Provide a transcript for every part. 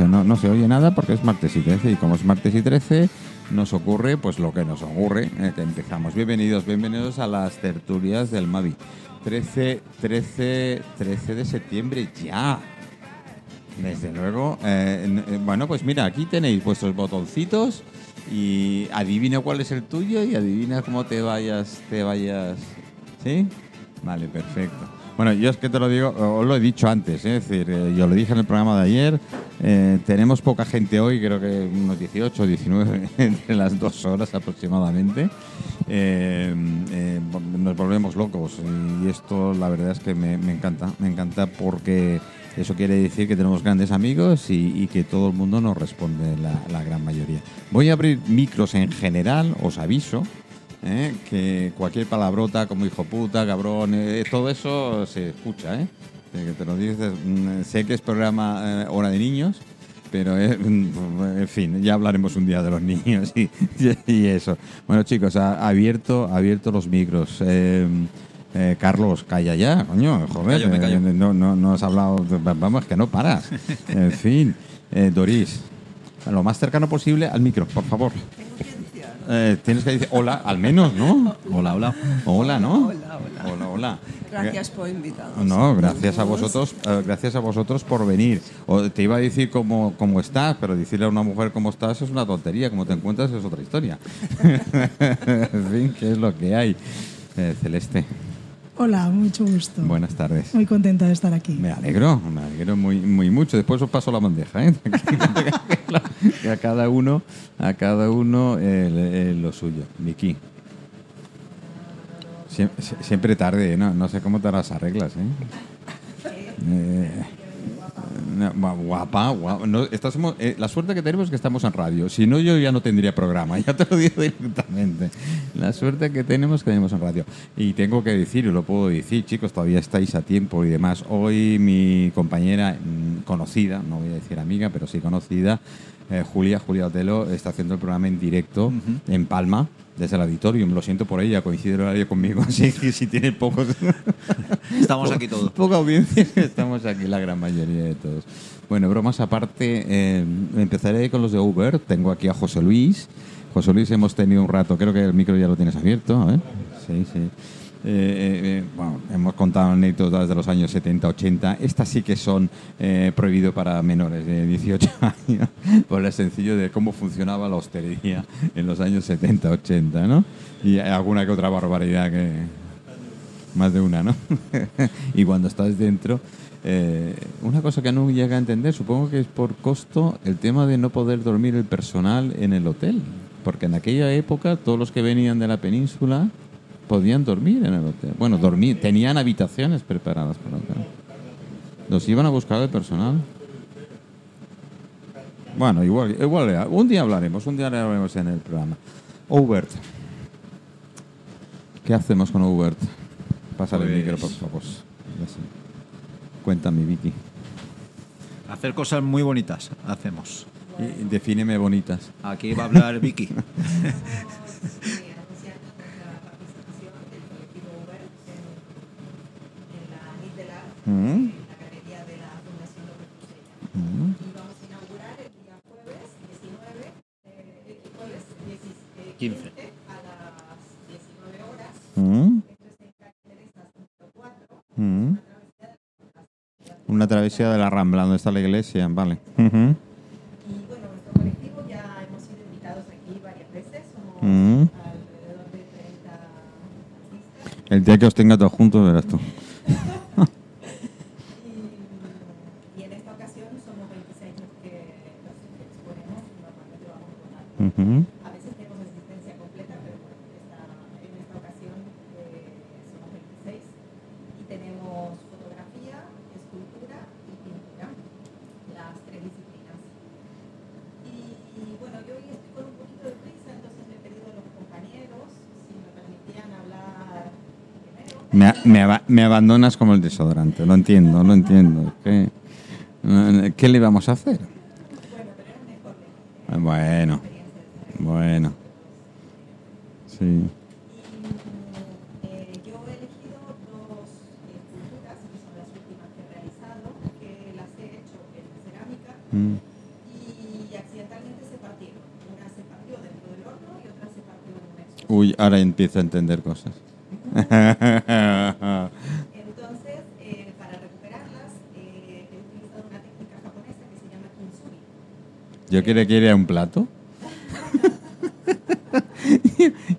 No, no se oye nada porque es martes y 13. Y como es martes y 13, nos ocurre pues lo que nos ocurre. eh, empezamos. Bienvenidos, bienvenidos a las tertulias del Mavi. 13, 13, 13 de septiembre ya. Desde luego. eh, eh, bueno, pues mira, aquí tenéis vuestros botoncitos y adivina cuál es el tuyo y adivina cómo te vayas, te vayas. ¿Sí? Vale, perfecto. Bueno, yo es que te lo digo, os lo he dicho antes, ¿eh? es decir, eh, yo lo dije en el programa de ayer, eh, tenemos poca gente hoy, creo que unos 18, 19, entre las dos horas aproximadamente. Nos volvemos locos y esto la verdad es que me, encanta, me encanta porque eso quiere decir que tenemos grandes amigos y, que todo el mundo nos responde la gran mayoría. Voy a abrir micros en general, os aviso, ¿eh? que cualquier palabrota como hijo puta, cabrón, eh, todo eso se escucha, ¿eh? Eh, que te lo dices, mm, sé que es programa eh, Hora de Niños, pero eh, mm, en fin, ya hablaremos un día de los niños y, y eso. Bueno, chicos, ha abierto, ha abierto los micros. Eh, eh, Carlos, calla ya, coño, joder. callo, me callo. eh, no, no, no has hablado, vamos, que no paras. En fin, eh, Doris, lo más cercano posible al micro, por favor. Eh, tienes que decir hola, al menos, ¿no? Hola, hola. Hola, ¿no? Hola, hola. Hola, hola. Gracias por invitarnos. No, gracias a vosotros, eh, gracias a vosotros por venir. O te iba a decir cómo, cómo estás, pero decirle a una mujer cómo estás es una tontería, cómo te encuentras es otra historia. en fin, ¿qué es lo que hay? Eh, Celeste, Hola, mucho gusto. buenas tardes. Muy contenta de estar aquí. Me alegro, me alegro muy, muy mucho. Después os paso la bandeja, ¿eh? Que a cada uno, a cada uno el- el- lo suyo. Vicky. Siem- sie- Siempre, tarde, ¿no? No sé cómo te las arreglas, ¿eh? Eh, guapa, guapa. No, estás eh, la suerte que tenemos es que estamos en radio. Si no, yo ya no tendría programa. Ya te lo digo directamente. La suerte que tenemos es que tenemos en radio. Y tengo que decir, y lo puedo decir, chicos, todavía estáis a tiempo y demás. Hoy mi compañera mm, conocida, no voy a decir amiga, pero sí conocida, eh, Julia, Julia Otelo, está haciendo el programa en directo en Palma. Desde el auditorium, lo siento por ella, coincide el horario conmigo, así que si tiene pocos Estamos aquí todos. Poca audiencia, estamos aquí la gran mayoría de todos. Bueno, bromas aparte, eh, empezaré con los de Uber. Tengo aquí a José Luis. José Luis, hemos tenido un rato, creo que el micro ya lo tienes abierto, a ver. Sí, sí. Eh, eh, eh, bueno, hemos contado anécdotas de los años 70, 80. Estas sí que son eh, prohibido para menores de 18 años, por el sencillo de cómo funcionaba la hostelería en los años 70, 80, ¿no? Y alguna que otra barbaridad que, más de una, ¿no? y cuando estás dentro, eh, una cosa que no llega a entender, supongo que es por costo el tema de no poder dormir el personal en el hotel. Porque en aquella época todos los que venían de la península podían dormir en el hotel. Bueno, dormir, tenían habitaciones preparadas para el hotel. Los iban a buscar el personal. Bueno, igual, igual, un día hablaremos, un día hablaremos en el programa. Obert. ¿Qué hacemos con Obert? Pásale el Pues- micro, por favor. Ya sé. Cuéntame, Vicky. Hacer cosas muy bonitas hacemos. Y- defíneme bonitas. Aquí va a hablar Vicky. Mm. Mm. 15. Mm. Mm. Una travesía de la Rambla, donde está la iglesia, vale. Y bueno, nuestro colectivo ya hemos sido invitados aquí varias veces, somos alrededor de 30 artistas. El día que os tenga todos juntos, verás tú. A veces tenemos asistencia completa, pero esta, en esta ocasión eh, somos 26 y tenemos fotografía, escultura y pintura, las tres disciplinas. Y, bueno, yo hoy estoy con un poquito de prisa, entonces le he pedido a los compañeros si me permitían hablar primero. Me, abandonas como el desodorante, lo entiendo, lo entiendo. ¿Qué, ¿Qué le vamos a hacer? Bueno cerámica Mm. y accidentalmente se partieron. Una se partió dentro del horno y otra se partió en un expo. Uy, ahora empiezo a entender cosas. Entonces, eh, para recuperarlas, eh, he utilizado una técnica japonesa que se llama kintsugi. ¿Yo quiere que ir a un plato?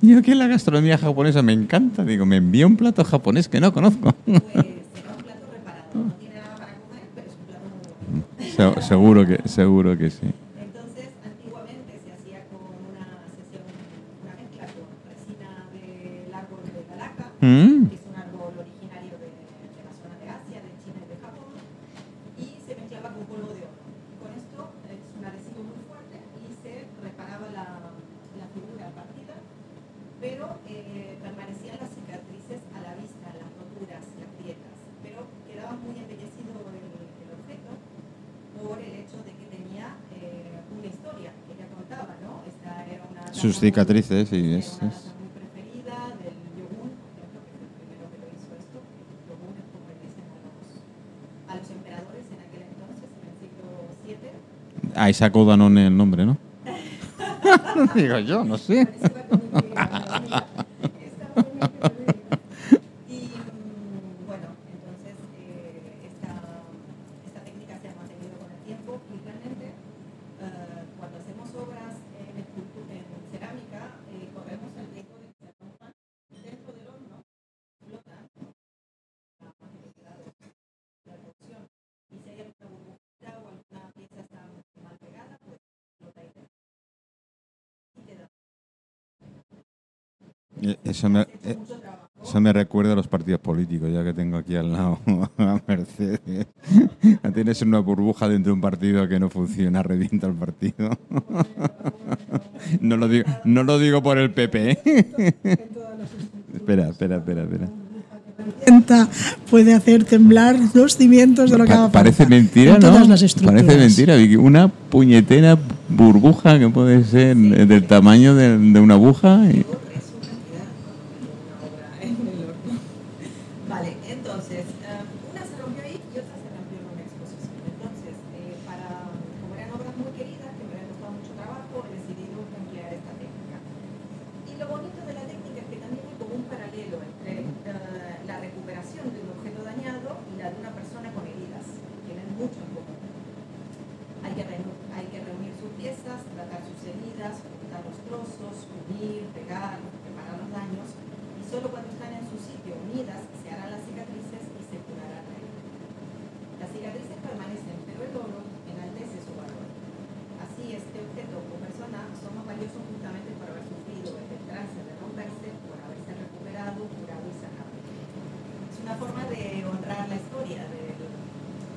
Yo que la gastronomía japonesa me encanta. Digo, me envía un plato japonés que no conozco. Pues será un plato reparado. No tiene nada para comer, pero es un plato muy bueno. Se- seguro que seguro que sí. Entonces, antiguamente se hacía con una, se hacía un- una mezcla con resina del árbol de la laca, Mm. que es un árbol originario de, de la zona de Asia, de China y de Japón, y se mezclaba con polvo de oro. Con esto es un adhesivo muy fuerte y se reparaba la, la figura partida, pero eh, permanecían las cicatrices a la vista, las roturas, las grietas, pero quedaba muy embellecido el, el objeto por el hecho de que tenía eh, una historia que ella contaba, ¿no? Esta era una Sus taza cicatrices, sí, muy, es- era una es- taza muy preferida del yogur, por ejemplo, que fue el primero que lo hizo esto. El yogur es como le dicen a los, a los emperadores en aquel entonces, en el siglo VII. Ahí sacó Danone el nombre, ¿no? Digo yo, no sé. Y mm, bueno, entonces eh, esta, esta técnica se ha mantenido con el tiempo y realmente eh, cuando hacemos obras en, escultu- en cerámica eh, corremos el riesgo de que se rompan dentro del horno, flotan la facilidad de la reducción y si hay alguna burbujita o alguna pieza está mal pegada, pues flota y te- y te da Eh, Eso me, eh, eso me recuerda a los partidos políticos, ya que tengo aquí al lado a Mercedes. Tienes una burbuja dentro de un partido que no funciona, revienta el partido. No lo digo, no lo digo por el PP. ¿eh? Espera, espera, espera, espera. Puede hacer temblar los cimientos de lo que Pa- parece mentira, en ¿no? todas las estructuras. Parece mentira, Vicky. Una puñetera burbuja que puede ser del tamaño de, de una aguja. y- Vale, entonces, eh, una se rompió ahí y otra se rompió en una exposición. Entonces, eh, para, como eran obras muy queridas, que me habían costado mucho trabajo, he decidido emplear esta técnica. Y lo bonito de la técnica es que también hay como un paralelo entre eh, la recuperación de un objeto dañado y la de una persona con heridas. Tienen mucho en común. Hay que, reunir, hay que reunir sus piezas, tratar sus heridas, juntar los trozos, unir, pegar, reparar los daños. Y solo cuando están en su sitio unidas se harán las cicatrices y se curará la herida. Las cicatrices permanecen, pero el oro enaltece su valor. Así, este objeto o persona son más valiosos justamente por haber sufrido el trance de romperse, por haberse recuperado, curado y sanado. Es una forma de honrar la historia del,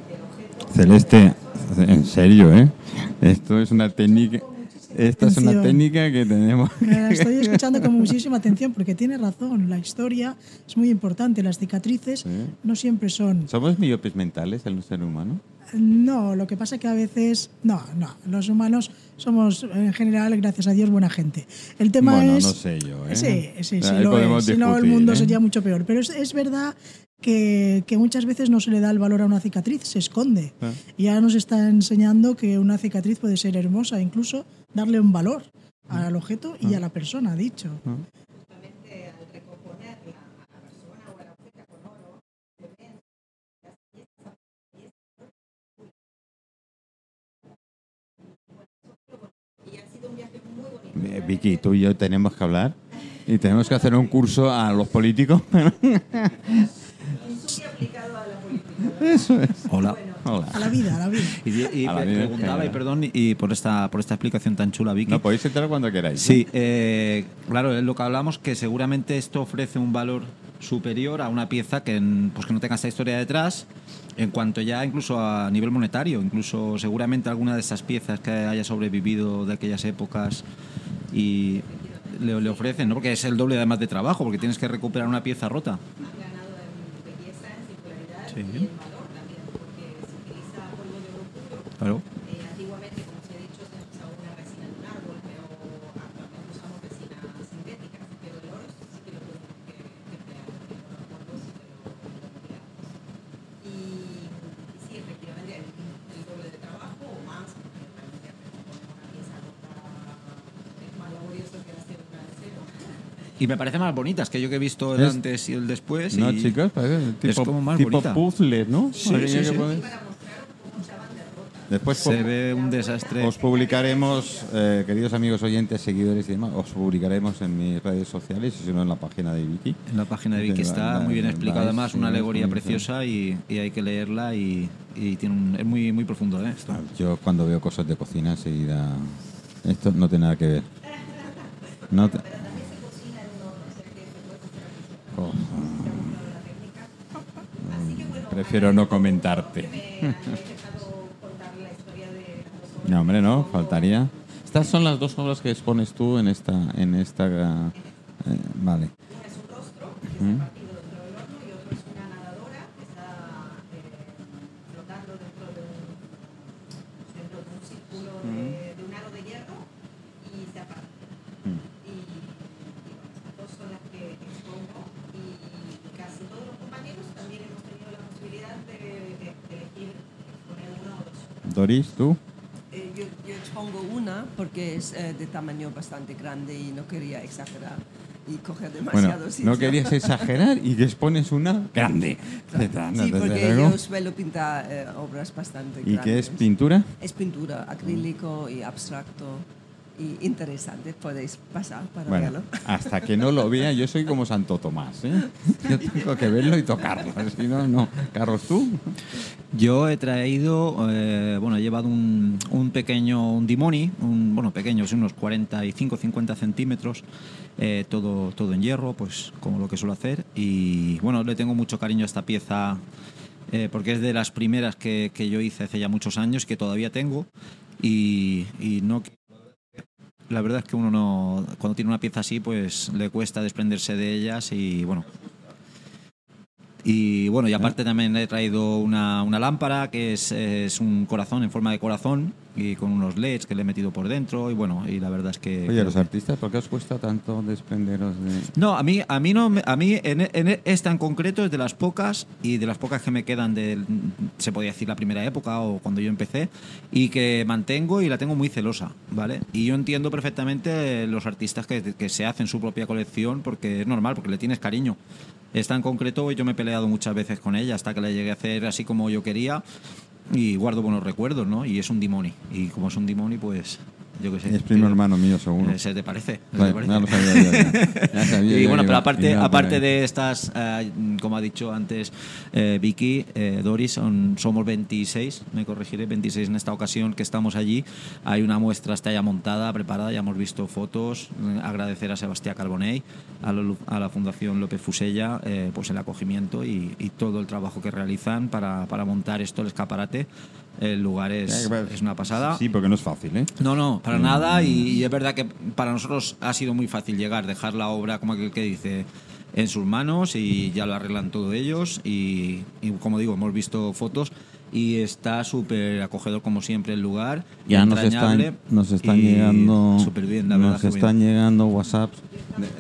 del objeto. Celeste, en serio, ¿eh? Esto es una técnica. Esta es que tenemos. La estoy escuchando con muchísima atención porque tiene razón. La historia es muy importante. Las cicatrices Sí. no siempre son. ¿Somos miopes mentales el ser humano? No, lo que pasa es que a veces. No, no. Los humanos somos, en general, gracias a Dios, buena gente. El tema Bueno, es. no sé yo, ¿eh? Sí, sí, sí. Lo es. Si no, el discutir, mundo ¿eh? sería mucho peor. Pero es, es verdad que, que muchas veces no se le da el valor a una cicatriz, se esconde. Ah. Y ahora nos está enseñando que una cicatriz puede ser hermosa, incluso darle un valor al objeto y a la persona, dicho. justamente al recomponerla a la persona o al objeto con oro, se ven las piezas y es- y ha sido un viaje muy bonito. Eh, Vicky, tú y yo tenemos que hablar y tenemos que hacer un curso a los políticos. Kintsugi aplicado a la política. Eso es. Hola. Hola. A la vida, a la vida. Y, y A la pre- vida preguntaba, y entera. perdón, y por esta, por esta explicación tan chula, Vicky. No, podéis entrar cuando queráis. ¿eh? Sí, eh, claro, es lo que hablamos, que seguramente esto ofrece un valor superior a una pieza que, pues que no tenga esta historia detrás, en cuanto ya incluso a nivel monetario, incluso seguramente alguna de esas piezas que haya sobrevivido de aquellas épocas y le, le ofrecen, ¿no? Porque es el doble además de trabajo, porque tienes que recuperar una pieza rota. Sí. y el valor también, porque se utiliza polvo de oro puro. Claro. Eh, antiguamente, como se ha dicho, se usaba una resina de un árbol, pero actualmente usamos resinas sintéticas. Pero el oro sí que lo tenemos que, que emplear, el oro en polvo sí que lo, lo empleamos. Y, y sí, efectivamente, el, el doble de trabajo o más, porque realmente poner una pieza rota es que hacer una de cero. Y me parece más bonitas que yo que he visto el Es- antes y el después. No, y- chicos, parece tipo, como más tipo bonita. puzzle, ¿no? Sí, sí, sí. Después Se ve un desastre. os publicaremos, eh, queridos amigos oyentes, seguidores y demás, os publicaremos en mis redes sociales y si no en la página de Vicky. En la página de Vicky está muy bien vais, además una alegoría preciosa y, y hay que leerla y, y tiene un- es muy muy profundo ¿eh? esto. Yo cuando veo cosas de cocina enseguida... Esto no tiene nada que ver. No te- Oh. Prefiero no comentarte. No, hombre, no, faltaría. Estas son las dos obras que expones tú en esta, en esta, eh, vale. Es un rostro, que está partido dentro del horno, y otro es una nadadora que está eh, flotando dentro de un, dentro de un círculo de, de un aro de hierro y se aparta. Y, y bueno, estas dos son las que expongo y casi todos los compañeros también hemos tenido la posibilidad de, de- de elegir exponer una o dos. Doris, tú. Eh, yo, yo expongo una porque es eh, de tamaño bastante grande y no quería exagerar y coger Bueno, demasiado sitio. no querías exagerar y que expones una grande. Sí, porque yo suelo pintar eh, obras bastante ¿Y grandes. qué es pintura? Es pintura, acrílico y abstracto y interesante. Podéis pasar para Bueno, verlo. hasta que no lo vea, yo soy como Santo Tomás. ¿eh? Yo tengo que verlo y tocarlo. Si no, no. Carlos, tú. Yo he traído, eh, bueno, he llevado un, un pequeño, un dimoni, un, bueno, pequeño, es unos 45-50 centímetros, eh, todo, todo en hierro, pues como lo que suelo hacer. Y bueno, le tengo mucho cariño a esta pieza eh, porque es de las primeras que, que yo hice hace ya muchos años, que todavía tengo. Y, y no la verdad es que uno no cuando tiene una pieza así pues le cuesta desprenderse de ellas y bueno y bueno y aparte también he traído una, una lámpara que es, es un corazón en forma de corazón y con unos leds que le he metido por dentro y bueno y la verdad es que Oye, los artistas, ¿por qué os cuesta tanto desprenderos de.? no, a mí, a mí no, me- a mí en, en esta en concreto es de las pocas y de las pocas que me quedan de, se podía decir la primera época o cuando yo empecé y que mantengo y la tengo muy celosa, ¿vale? Y yo entiendo perfectamente los artistas que, que se hacen su propia colección porque es normal, porque le tienes cariño. Esta en concreto yo me he peleado muchas veces con ella hasta que la llegué a hacer así como yo quería y guardo buenos recuerdos, ¿no? Y es un dimoni y como es un dimoni pues yo qué sé. Es primo hermano mío, seguro. eh, ¿Se te parece? ¿Se te Vale, parece? ya lo sabía yo, ya. Ya sabía y bueno, pero aparte, aparte de estas, eh, como ha dicho antes eh, Vicky, eh, Doris, son, somos 26, me corregiré, 26 en esta ocasión que estamos allí. Hay una muestra está ya montada, preparada, ya hemos visto fotos. Agradecer a Sebastián Carbonell, a, la, a la Fundación López Fusella, pues el acogimiento y, y todo el trabajo que realizan para, para montar esto, el escaparate. El lugar es, es una pasada. Sí, porque no es fácil, ¿eh? No, no, para nada. Y, y es verdad que para nosotros ha sido muy fácil llegar, dejar la obra, como aquel que dice, en sus manos y ya lo arreglan todo ellos. Y, y como digo, hemos visto fotos y está súper acogedor, como siempre, el lugar. Ya nos entrañable están, nos están y llegando, Súper bien, la verdad. nos bien. están llegando WhatsApps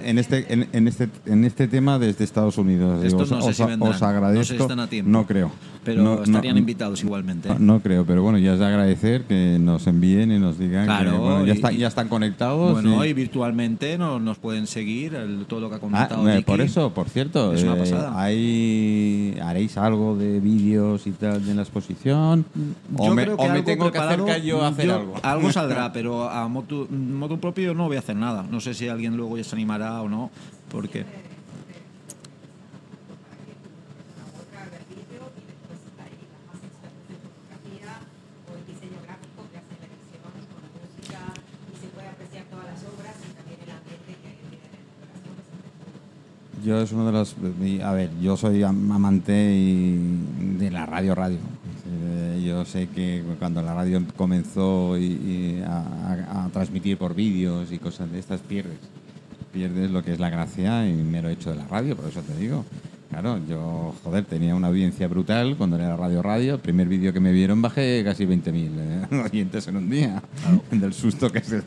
en este, en, en este, en este tema desde Estados Unidos. Estos Digo, no sé os, si vendrán, os agradezco. no sé si están a tiempo. No creo. Pero No- no- estarían invitados igualmente. ¿eh? No creo, pero bueno, ya es de agradecer que nos envíen y nos digan Claro, que bueno, ya, y- ya están conectados. Bueno, y- y virtualmente nos, nos pueden seguir el- todo lo que ha Ah, comentado. Vicky. por eso, por cierto, Es una eh, pasada. hay- ¿haréis algo de vídeos y tal de la exposición? ¿O Yo me, creo o me algo tengo que acercar yo a hacer algo? Algo saldrá, pero a motu, motu propio no voy a hacer nada. No sé si alguien luego ya se animará o no, porque otra del vídeo y después hay las más expertas en fotografía o el diseño gráfico que hacen la edición con música y se puede apreciar todas las obras y también el ambiente que tiene en las obras. Yo es uno de los... A ver, yo soy am- amante de la radio radio. Eh, Yo sé que cuando la radio comenzó a transmitir por vídeos y cosas de estas, pierdes. Pierdes lo que es la gracia y mero hecho de la radio, por eso te digo. Claro, yo, joder, tenía una audiencia brutal cuando era Radio Radio. El primer vídeo que me vieron bajé casi 20.000 eh, oyentes en un día. Del susto que se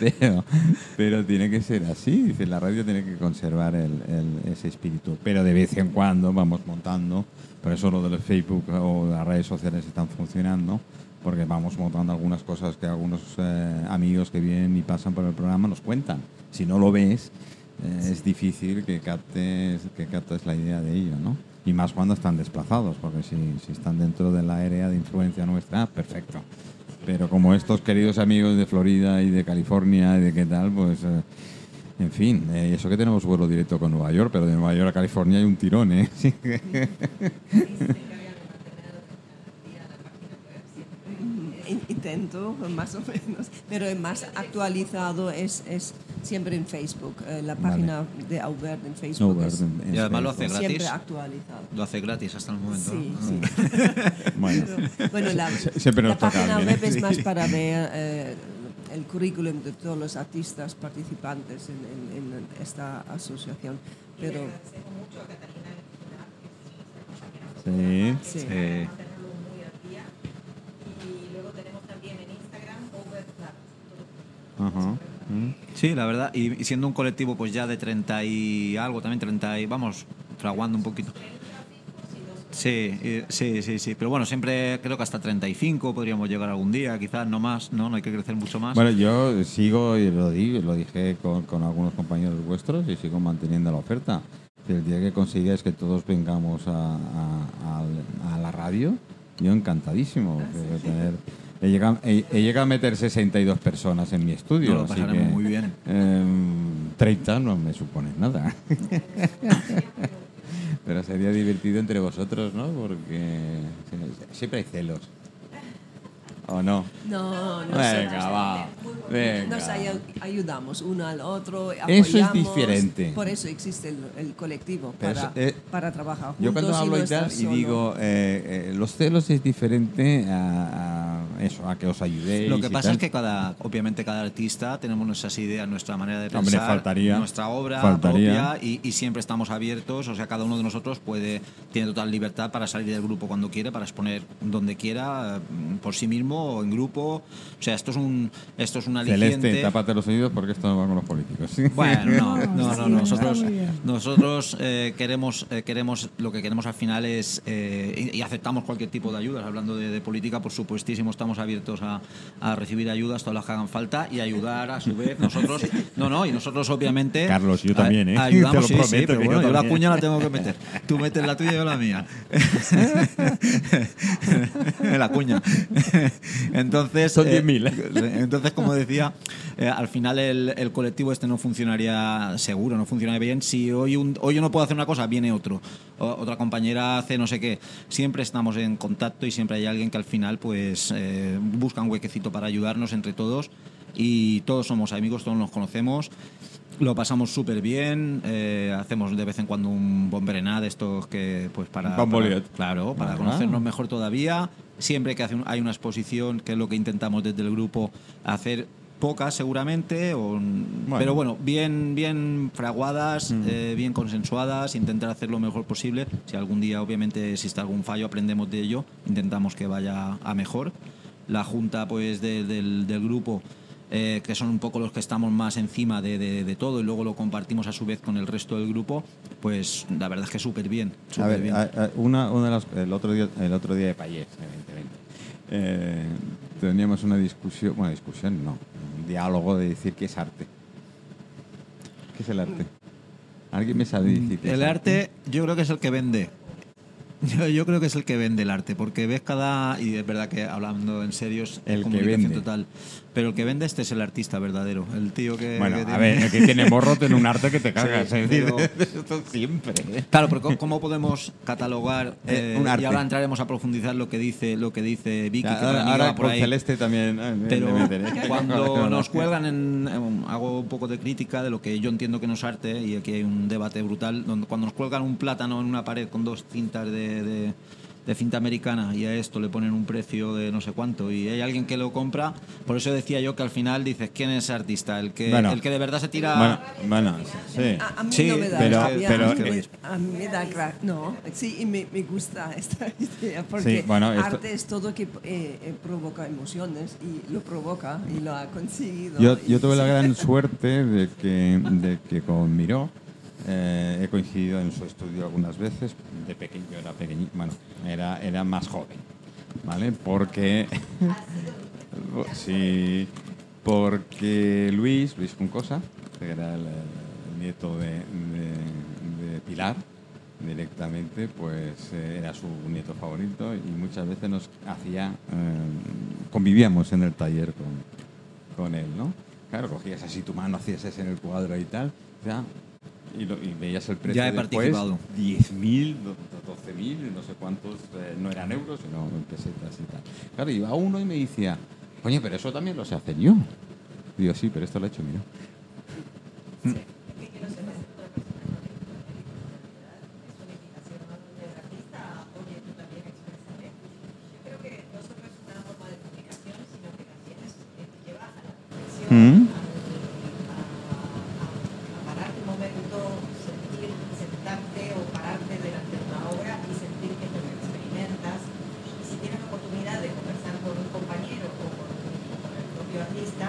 da. pero, tiene que ser así. La radio tiene que conservar el- ese espíritu. Pero de vez en cuando vamos montando. Por eso lo del Facebook o las redes sociales están funcionando. Porque vamos montando algunas cosas que algunos eh, amigos que vienen y pasan por el programa nos cuentan. Si no lo ves, eh, es difícil que captes, que captes la idea de ello, ¿no? Y más cuando están desplazados, porque si, si están dentro de la área de influencia nuestra, perfecto. Pero como estos queridos amigos de Florida y de California y de qué tal, pues... eh, en fin, eh, eso que tenemos vuelo directo con Nueva York, pero de Nueva York a California hay un tirón, ¿eh? Sí que- In- Intento, más o menos, pero el más actualizado es, es siempre en Facebook. eh, la página de Aubert en Facebook es en- en Y además lo hace siempre gratis. actualizado. Lo hace gratis hasta el momento. Sí, ¿no? sí. Bueno, Bueno, la, Sie- siempre nos la toca página alguien, web es más para ver eh, el currículum de todos los artistas participantes en, en- en esta asociación. Pero sí. sí. Eh, mantenerlo muy al día. Y luego tenemos también en Instagram Overflap. Ajá. Sí, la verdad, y siendo un colectivo pues ya de 30 y algo, también 30 y vamos, fraguando un poquito. Sí, y- sí, sí, sí, pero bueno, siempre creo que hasta 35 podríamos llegar algún día, quizás no más, no, no hay que crecer mucho más. Bueno, yo sigo y lo di, lo dije con, con algunos compañeros vuestros y sigo manteniendo la oferta. El día que consigáis que todos vengamos a, a- a- a la radio, yo encantadísimo. de tener- he, llegado, he- he llegado a meter 62 personas en mi estudio. Lo así pasaremos que, muy bien. em, 30 no me supone nada. Pero sería divertido entre vosotros, ¿no? Porque siempre hay celos. ¿O no? No, nosotros Venga, va. Venga. nos ay- ayudamos uno al otro, Eso es apoyamos. diferente. Por eso existe el, el colectivo, para, eso, eh, para trabajar juntos Yo cuando y hablo no y tal estar y digo, eh, eh, los celos es diferente a, a eso, a que os ayudéis. Lo que pasa es que cada, obviamente cada artista tenemos nuestras ideas, nuestra manera de Hombre, pensar, faltaría. nuestra obra Faltaría. propia y, y siempre estamos abiertos, o sea, cada uno de nosotros puede tiene total libertad para salir del grupo cuando quiere, para exponer donde quiera, mm, por sí mismo o en grupo. O sea, esto es un esto es un aliciente. Celeste, tápate los oídos porque esto no va con los políticos. Bueno, no, no, no, nosotros, nosotros eh, queremos, eh, queremos, lo que queremos al final es, eh, y, y aceptamos cualquier tipo de ayudas, hablando de, de política, por supuestísimo, estamos abiertos a, a recibir ayudas, todas las que hagan falta, y ayudar a su vez, nosotros, no, no, y nosotros obviamente... Carlos, yo también, ¿eh? Ayudamos, Te lo sí, sí, prometo pero yo yo la cuña la tengo que meter. Tú metes la tuya y yo la mía. la cuña. Entonces... Son eh, 10.000. entonces, como decía, eh, al final el, el colectivo este no funcionaría seguro, no funcionaría bien. Si hoy, un- hoy yo no puedo hacer una cosa, viene otro. O- otra compañera hace no sé qué. Siempre estamos en contacto y siempre hay alguien que al final pues eh, busca un huequecito para ayudarnos entre todos. Y todos somos amigos, todos nos conocemos. Lo pasamos súper bien, eh, hacemos de vez en cuando un bomberená de estos que, pues para... Para- claro, para conocernos mejor todavía. Siempre que hace un- hay una exposición, que es lo que intentamos desde el grupo hacer, pocas seguramente, o- pero bueno, bien, bien fraguadas, eh, bien consensuadas, intentar hacer lo mejor posible. Si algún día obviamente existe algún fallo, aprendemos de ello, intentamos que vaya a mejor. La junta pues de- del, del grupo eh, que son un poco los que estamos más encima de, de- de todo y luego lo compartimos a su vez con el resto del grupo, pues la verdad es que súper bien. A ver, bien. a- a- una, una de las, el otro día, el otro día de Payés, evidentemente. eh, teníamos una discusión, bueno, discusión no, un diálogo de decir qué es arte. ¿Qué es el arte? ¿Alguien me sabe decir qué es el arte yo creo que es el que vende. Yo, yo creo que es el que vende el arte, porque ves cada. Y es verdad que hablando en serio es El que vende. total. Pero el que vende este es el artista verdadero. El tío que. Bueno, que a ver, el que tiene morro tiene un arte que te cagas. Sí, es decir, pero- esto siempre. ¿eh? Claro, pero ¿cómo- ¿cómo podemos catalogar? Eh, eh, un y arte. ahora entraremos a profundizar lo que dice lo que dice Vicky, que ahora por ahí. Celeste también. eh, Pero cuando nos cuelgan en, en- hago un poco de crítica de lo que yo entiendo que no es arte y aquí hay un debate brutal donde cuando nos cuelgan un plátano en una pared con dos cintas de, de- de cinta americana y a esto le ponen un precio de no sé cuánto y hay alguien que lo compra, por eso decía yo que al final dices, ¿quién es ese artista? El que, Bueno. el que de verdad se tira... Bueno, bueno, sí. A, a mí Sí, no me da pero- rabia, pero- a mí me- a mí me da gra- no, sí, y me, me gusta esta idea porque Sí, bueno, esto- arte es todo que eh, eh, provoca emociones y lo provoca y lo ha conseguido. Yo, yo tuve la gran suerte de que, de que con Miró eh, he coincidido en su estudio algunas veces. De pequeño era pequeñito, bueno, era, era más joven, ¿vale? Porque. sí, porque Luis, Luis Funcosa, que era el, nieto de, Pilar, directamente, pues eh, era su nieto favorito y muchas veces nos hacía. eh, convivíamos en el taller con, con él, ¿no? Claro, cogías así tu mano, hacías ese en el cuadro y tal, ya, y, lo- y veías el precio Ya he después, participado. 10.000, do- 12.000, no sé cuántos, eh, no eran euros, sino pesetas y tal. Claro, iba uno y me decía, coño, pero eso también lo sé hacer yo. Digo, sí, pero esto lo he hecho creo que no solo es una forma de comunicación, sino que también es, eh, te lleva a la reflexión, Mm. a, a- a parar un momento, sentir, sentarte o pararte delante de una obra y sentir que te lo experimentas. Y si tienes la oportunidad de conversar con un compañero o con, con el propio artista,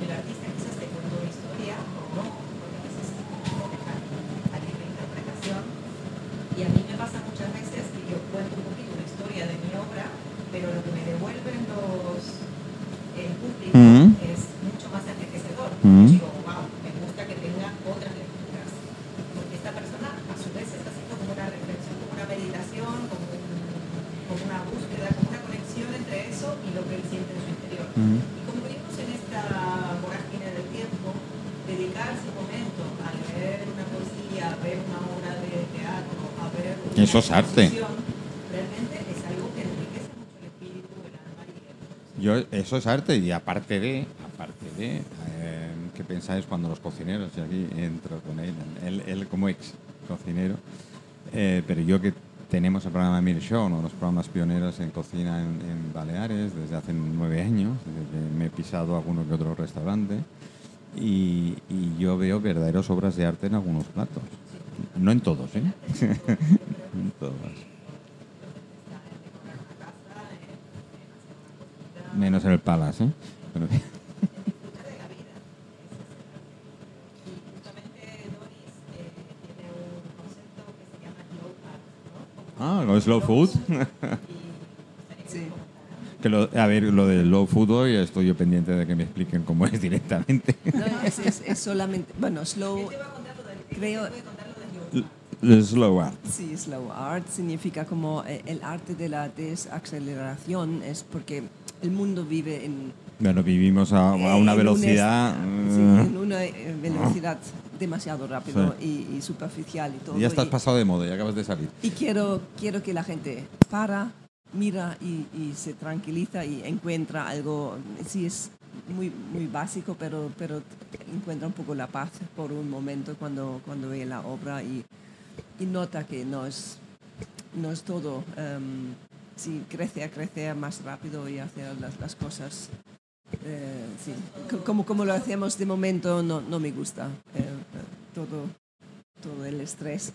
el artista quizás te cuenta una historia o no, porque a veces lo deja a libre interpretación. Y a mí me pasa muchas veces que yo cuento un poquito una historia de mi obra, pero lo que me devuelven los, Mm. es mucho más enriquecedor. Mm. Digo, wow, me gusta que tenga otras lecturas. Porque esta persona a su vez está haciendo como una reflexión, como una meditación, como, como una búsqueda, como una conexión entre eso y lo que él siente en su interior. Mm. Y como vivimos en esta vorágine del tiempo, dedicarse un momento a leer una poesía, a ver una obra de teatro, a ver una Eso es arte. exposición, realmente es algo que enriquece mucho el espíritu, el alma y el Yo, eso es arte y aparte de, aparte de, eh, ¿qué pensáis cuando los cocineros, y aquí entro con él, él, él como ex cocinero, eh, pero yo que tenemos el programa Mir Show, uno de los programas pioneros en cocina en, Baleares desde hace nueve años, desde que me he pisado alguno que otro restaurante, y, y yo veo verdaderas obras de arte en algunos platos. No en todos, ¿eh? En todos. Menos en el Palace, ¿eh? Pero- Y justamente Doris eh, tiene un concepto que se llama slow art, ¿no? Como Ah, lo de slow food. Sí. Que lo, a ver, lo del low food hoy estoy yo pendiente de que me expliquen cómo es directamente. No, es, es- es solamente, bueno, slow, creo, El slow art. sí, slow art significa como eh, el arte de la desaceleración, es porque el mundo vive en, Bueno, vivimos a, a una velocidad. un est- sí, eh, en una eh, velocidad demasiado rápido y, y superficial y todo. ya estás y- pasado de moda, ya acabas de salir. Y quiero, quiero que la gente para, mira y, y se tranquiliza y encuentra algo, sí es muy, muy básico, pero, pero encuentra un poco la paz por un momento cuando, cuando ve la obra y, y nota que no es, no es todo. em, sí, crece, crece más rápido y hacer las, las cosas. eh, sí. Co- Como, como lo hacemos de momento no, no me gusta. eh, todo, todo el estrés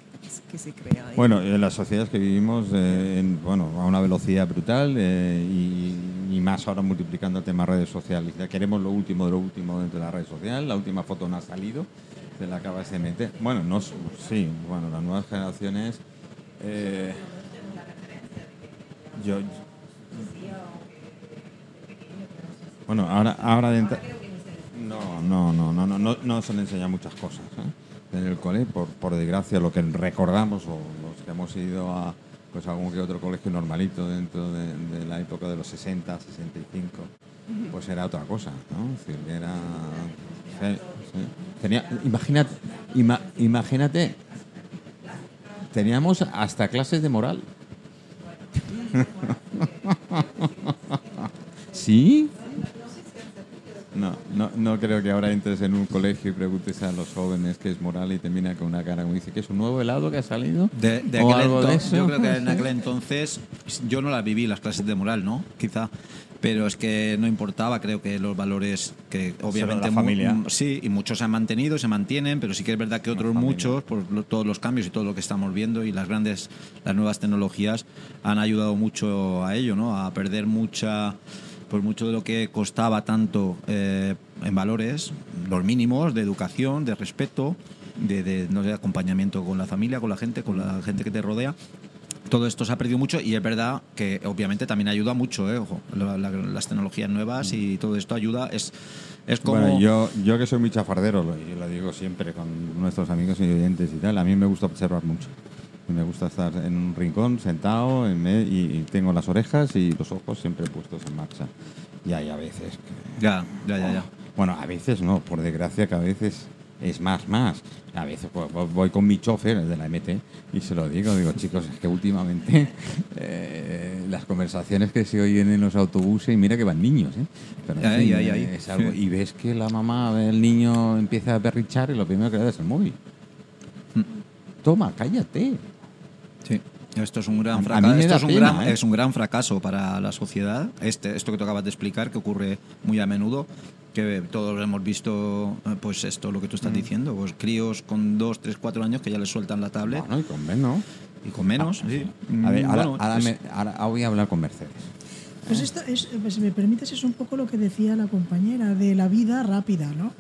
que se crea. ahí. Bueno, en las sociedades que vivimos, eh, en- bueno, a una velocidad brutal eh, y, y más ahora multiplicando el tema redes sociales. Ya queremos lo último de lo último dentro de la red social. La última foto no ha salido, se la acabas de meter. Bueno, no, sí, bueno, las nuevas generaciones. eh, yo, bueno, ahora, ahora de no, no, no, no, no, no, no se le enseña muchas cosas ¿eh? en el cole, por, por desgracia, lo que recordamos o los que hemos ido a pues algún que otro colegio normalito dentro de, la época de los 60, 65, pues era otra cosa, ¿no? Era... sí. Tenía, imagínate, ima- imagínate, teníamos hasta clases de moral. ¿Sí? No, no, no creo que ahora entres en un colegio y preguntes a los jóvenes qué es moral y termina con una cara como dice que es un nuevo helado que ha salido. De, de o aquel algo de ento- eso. Yo creo que en aquel entonces yo no las viví las clases de moral, ¿no? Quizá. Pero es que no importaba, creo que los valores que obviamente la familia. sí, y muchos se han mantenido, se mantienen, pero sí que es verdad que otros muchos, por lo- todos los cambios y todo lo que estamos viendo y las grandes, las nuevas tecnologías han ayudado mucho a ello, ¿no? A perder mucha, pues mucho de lo que costaba tanto eh, en valores, los mínimos de educación, de respeto, de, de, no sé, acompañamiento con la familia, con la gente, con la gente que te rodea. Todo esto se ha perdido mucho y es verdad que obviamente también ayuda mucho, ¿eh? Ojo, la- la- las tecnologías nuevas y todo esto ayuda. Es, es como... Bueno, yo, yo que soy muy chafardero, lo, y lo digo siempre con nuestros amigos y oyentes y tal, a mí me gusta observar mucho. Me gusta estar en un rincón, sentado, en me- y, y tengo las orejas y los ojos siempre puestos en marcha. Y hay a veces que... Ya, ya, ya, ya. Bueno, a veces no, por desgracia que a veces es más, más. A veces pues, voy- con mi chofer, el de la MT, y se lo digo, digo, chicos, es que últimamente eh, las conversaciones que se oyen en los autobuses, y mira que van niños, ¿eh? Pero, en Ay, fin, ay, ay. es algo- Sí. y ves que la mamá del niño empieza a berrichar y lo primero que le da es el móvil. Mm. Toma, cállate. Sí. Esto es un A- gran fracaso. me Esto da es un, pena, gran, ¿eh? es un gran fracaso para la sociedad. Este, esto que tú acabas de explicar, que ocurre muy a menudo, que todos hemos visto, eh, pues esto, lo que tú estás Mm. diciendo, pues críos con 2, 3, 4 años que ya les sueltan la tablet Bueno, y con menos. y con menos. sí. A ver, Mm, ahora, bueno, ahora es- me- ahora voy a hablar con Mercedes. Pues esto es, pues, si me permites, es un poco lo que decía la compañera de la vida rápida, ¿no?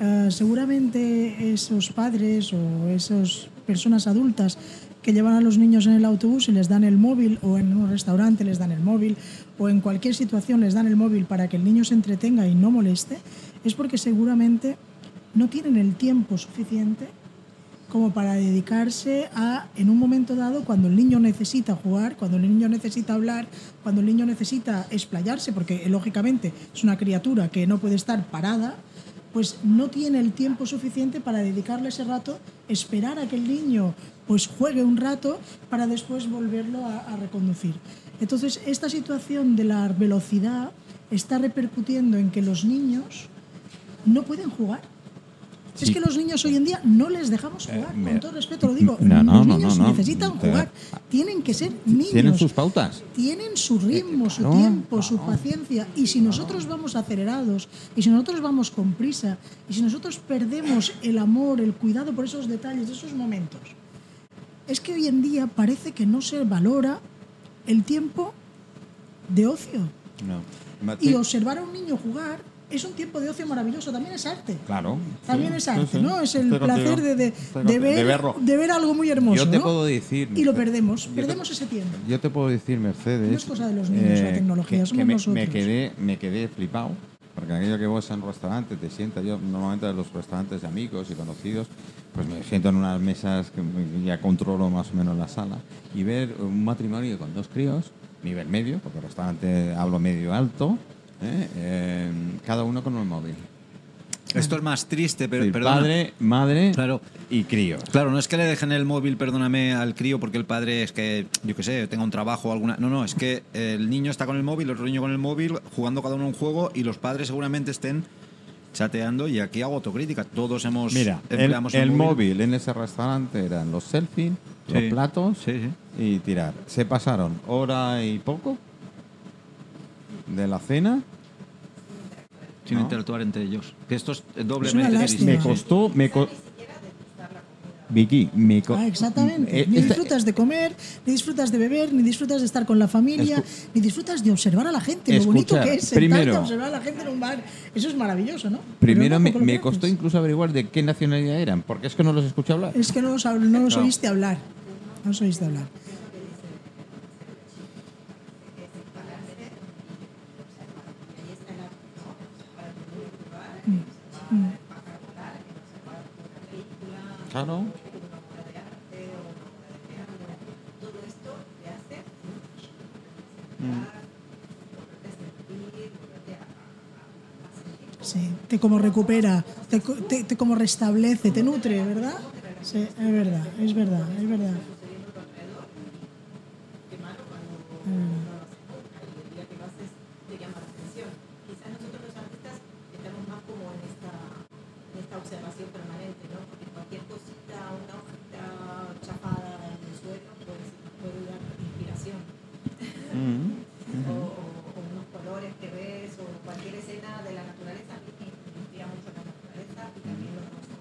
Eh, seguramente esos padres o esas personas adultas que llevan a los niños en el autobús y les dan el móvil o en un restaurante les dan el móvil o en cualquier situación les dan el móvil para que el niño se entretenga y no moleste, es porque seguramente no tienen el tiempo suficiente como para dedicarse a, en un momento dado, cuando el niño necesita jugar, cuando el niño necesita hablar, cuando el niño necesita explayarse, porque lógicamente es una criatura que no puede estar parada, pues no tiene el tiempo suficiente para dedicarle ese rato, esperar a que el niño pues juegue un rato para después volverlo a, a reconducir. Entonces, esta situación de la velocidad está repercutiendo en que los niños no pueden jugar. Es que los niños hoy en día no les dejamos jugar, me- con todo respeto lo digo. No, no, los niños no, necesitan jugar, tienen que ser niños. Tienen sus pautas. Tienen su ritmo, su tiempo, su paciencia. Y si nosotros vamos acelerados, y si nosotros vamos con prisa, y si nosotros perdemos el amor, el cuidado por esos detalles, esos momentos, es que hoy en día parece que no se valora el tiempo de ocio. No. Y observar a un niño jugar es un tiempo de ocio maravilloso, también es arte. Claro. También Sí, es sí, arte, sí. ¿no? Es el Estoy placer de, de- de ver, De verlo. de ver algo muy hermoso. Yo te ¿no? puedo decir, Y lo perdemos, yo te- perdemos ese tiempo. Yo te puedo decir, Mercedes. eh, No es cosa de los niños, la tecnología, que- somos que me, nosotros. Me quedé, me quedé flipado. Porque aquello que vos en un restaurante te sientas, yo normalmente en los restaurantes de amigos y conocidos, pues me siento en unas mesas que ya controlo más o menos la sala y ver un matrimonio con dos críos, nivel medio, porque el restaurante hablo medio alto, ¿eh? Eh, cada uno con un móvil. Esto es más triste, pero Sí, perdona. padre, madre Claro. y críos. Claro, no es que le dejen el móvil, perdóname, al crío porque el padre es que, yo qué sé, tenga un trabajo o alguna... No, no, es que el niño está con el móvil, el otro niño con el móvil, jugando cada uno un juego y los padres seguramente estén chateando y aquí hago autocrítica. Todos hemos... Mira, el, móvil en ese restaurante eran los selfies, los platos sí. y tirar. Se pasaron hora y poco de la cena. Sin ¿No? interactuar entre ellos. Que esto es doblemente triste. lástima. Me costó, me co- Vicky, me co- Ah, exactamente. Eh, Ni disfrutas de comer, ni disfrutas de beber, ni disfrutas de estar con la familia, Escu- ni disfrutas de observar a la gente. Lo bonito que es sentarte primero- a observar a la gente en un bar. Eso es maravilloso, ¿no? Primero me, luego, ¿cómo me lo costó incluso averiguar de qué nacionalidad eran, porque es que no los escuché hablar. Es que no los, no los oíste hablar. No los oíste hablar. Claro. Sí, te como recupera, te, te- te como restablece, te nutre, ¿verdad? Sí, es verdad, es verdad, es verdad. te llama la atención. Quizás nosotros los artistas estamos más como observación permanente, ¿no? Porque cualquier cosita, una hojita chapada en el suelo, pues nos puede dar inspiración. o, o- o unos colores que ves, o cualquier escena de la naturaleza. A mí me me inspira mucho la naturaleza y también los rostros.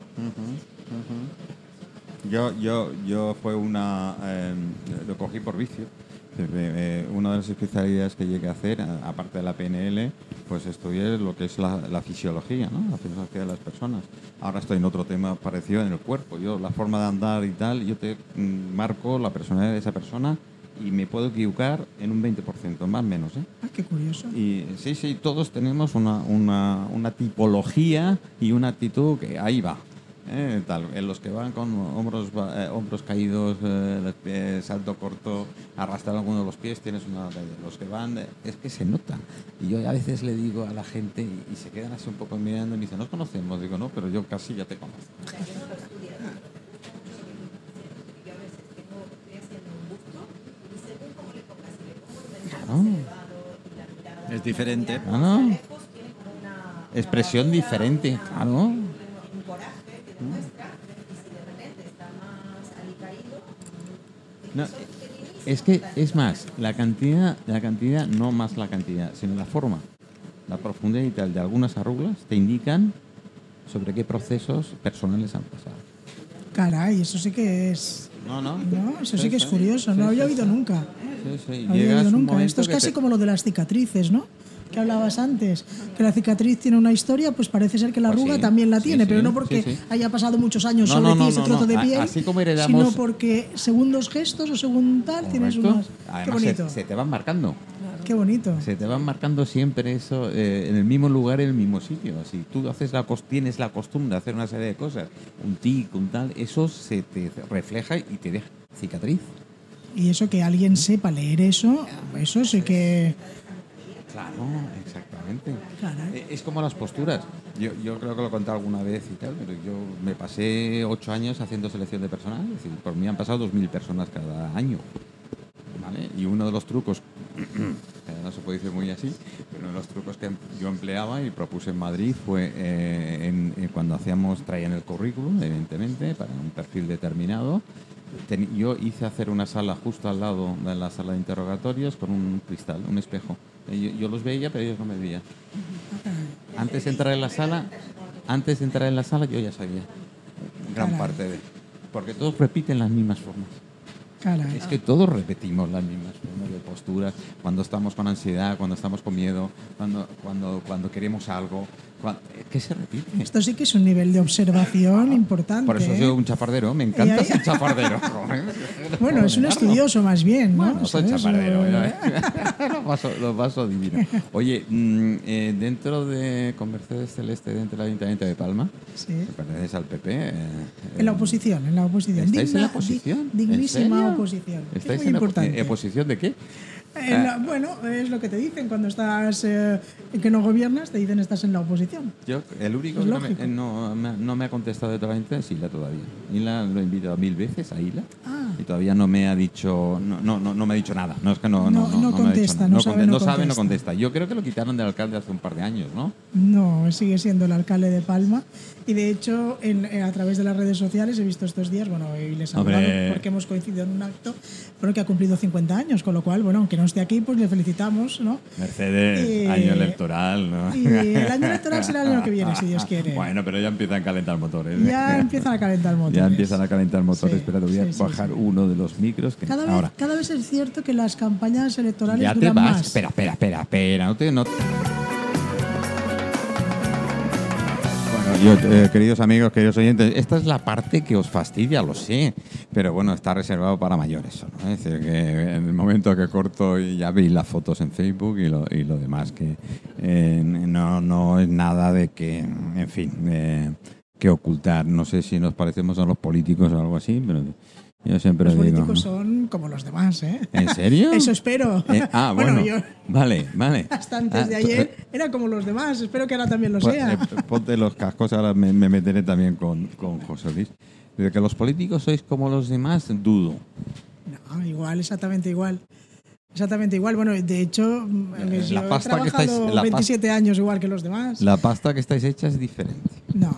Yo, yo, yo fue una. eh, lo cogí por vicio. Eh, eh, una de las especialidades que llegué a hacer, aparte de la PNL, pues estudié lo que es la, la fisiología, ¿no? la fisiología de las personas. Ahora estoy en otro tema parecido en el cuerpo. Yo, la forma de andar y tal, yo te mm, marco la personalidad de esa persona y me puedo equivocar en un 20%, más o menos. ¿eh? Ah, qué curioso. Y sí, sí, todos tenemos una, una, una tipología y una actitud que ahí va. ¿Eh? Tal, en los que van con hombros, ba- eh, hombros caídos, eh, salto corto, arrastrar alguno de los pies, tienes una de los que van, eh, es que se nota. Y yo a veces le digo a la gente y, y se quedan así un poco mirando y me dicen, ¿nos conocemos? Digo, no, pero yo casi ya te conozco. O sea, yo no lo estudio, No, Es que, es más, la cantidad, la cantidad, no más la cantidad, sino la forma, la profundidad y tal de algunas arrugas te indican sobre qué procesos personales han pasado. Caray, eso sí que es. No, no. No, eso sí que es curioso, no lo había oído nunca. Sí, sí. No había Llegas oído un nunca. Esto es casi te- como lo de las cicatrices, ¿no? Que hablabas antes. Que la cicatriz tiene una historia, pues parece ser que la Pues arruga sí, también la tiene, pero no porque haya pasado muchos años No, sobre no, ti no, ese trozo de piel. así como heredamos- Sino porque según los gestos o según tal tienes Correcto. unas. Qué Además, se, bonito. se te van marcando. Qué bonito. Se te van marcando siempre eso eh, en el mismo lugar, en el mismo sitio. Si tú haces la tienes la costumbre de hacer una serie de cosas, un tic, un tal, eso se te refleja y te deja cicatriz. Y eso que alguien sepa leer eso, eso sí que. Claro, exactamente. Caray. Eh, Es como las posturas. Yo, yo creo que lo he contado alguna vez y tal, pero yo me pasé ocho años haciendo selección de personal. Es decir, por mí han pasado dos mil personas cada año. ¿vale? Y uno de los trucos, no se puede decir muy así, pero uno de los trucos que yo empleaba y propuse en Madrid fue eh, en- en cuando hacíamos, traían el currículum, evidentemente, para un perfil determinado. Ten- yo hice hacer una sala justo al lado de la sala de interrogatorios con un cristal, un espejo. Yo, yo los veía, pero ellos no me veían. Antes de entrar en la sala, antes de entrar en la sala, yo ya sabía gran parte de, porque todos repiten las mismas formas. Caray. Es que todos repetimos las mismas formas de posturas cuando estamos con ansiedad, cuando estamos con miedo, cuando, cuando, cuando queremos algo. Es que se repite. Esto sí que es un nivel de observación importante. Por eso ¿eh? soy un chafardero, me encanta ser chafardero. Bueno, es un estudioso más bien, ¿no? Bueno, soy chafardero. Lo, paso, lo paso divino. Oye, mm, eh, dentro de con Mercedes Celeste, dentro del Ayuntamiento de Palma, Sí. perteneces al PP. eh, En la eh, oposición, en la oposición. ¿Estáis en Digna- la oposición? di- ¿En dignísima oposición. ¿Estáis es muy en la- importante. eh, oposición de qué? Eh, la- bueno, es lo que te dicen cuando estás eh, que no gobiernas, te dicen estás en la oposición. Yo, el único Es que no me, eh, no, me- no me ha contestado totalmente es Hila todavía. Hila lo he invitado mil veces a Hila Ah. y todavía no me ha dicho no, no, no, no me ha dicho nada. No es que no, No- no, contesta, no sabe, no contesta. contesta. Yo creo que lo quitaron del alcalde hace un par de años, ¿no? No, sigue siendo el alcalde de Palma. Y de hecho, en- eh, a través de las redes sociales he visto estos días, bueno, y les hablado porque hemos coincidido en un acto, bueno, que ha cumplido 50 años, con lo cual, bueno, aunque no esté aquí, pues le felicitamos, ¿no? Mercedes, Y- año electoral, ¿no? Y el año electoral será el año que viene, si Dios quiere. Bueno, pero ya empiezan a calentar motores. Ya empiezan a calentar motores. Ya empiezan a calentar motores. Sí, Espera, te voy a sí, sí, bajar sí. uno de los micros. Que Cada vez, ahora. cada vez es cierto que las campañas electorales Ya te duran vas. más. Espera, espera, espera, espera. No te, no te- yo, eh, queridos amigos, queridos oyentes, esta es la parte que os fastidia, lo sé, pero bueno, está reservado para mayores. ¿eh? Es decir, que en el momento que corto y ya veis las fotos en Facebook y lo, y lo demás, que eh, no, no es nada de que, en fin, eh, que ocultar. No sé si nos parecemos a los políticos o algo así, pero yo siempre Los digo... políticos son como los demás, ¿eh? ¿En serio? Eso espero. Eh, ah, bueno. yo Vale, vale. hasta antes Ah, de ayer era como los demás. Espero que ahora también lo Pues, sea. eh, ponte los cascos, ahora me, me meteré también con, con José Luis. De que los políticos sois como los demás, dudo. No, igual, exactamente igual. Exactamente igual. Bueno, de hecho, Eh, yo la pasta he que estáis- la pas- 27 años igual que los demás. La pasta que estáis hecha es diferente. No.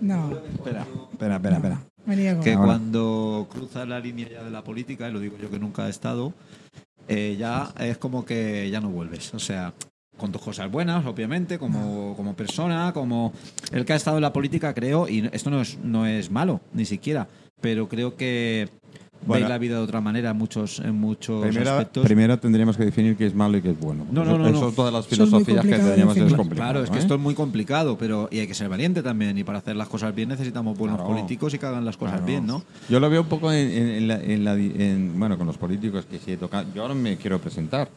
No, Espera, espera, espera, espera. Que Ahora. cuando cruzas la línea ya de la política, y lo digo yo que nunca he estado, eh, ya es como que ya no vuelves. O sea, con tus cosas buenas, obviamente, como, como persona, como el que ha estado en la política, creo, y esto no es, no es malo, ni siquiera, pero creo que Bueno. veis la vida de otra manera en muchos, en muchos Primero, aspectos. primero tendríamos que definir qué es malo y qué es bueno. No, no, no, Eso, no. eso todas las filosofías que tenemos es. Claro, es que ¿eh? esto es muy complicado, pero y hay que ser valiente también. Y para hacer las cosas bien necesitamos buenos Claro. políticos y que hagan las cosas Claro. bien, ¿no? Yo lo veo un poco en, en- en la, en la di- en- bueno, con los políticos que sí he tocado. Yo ahora me quiero presentar.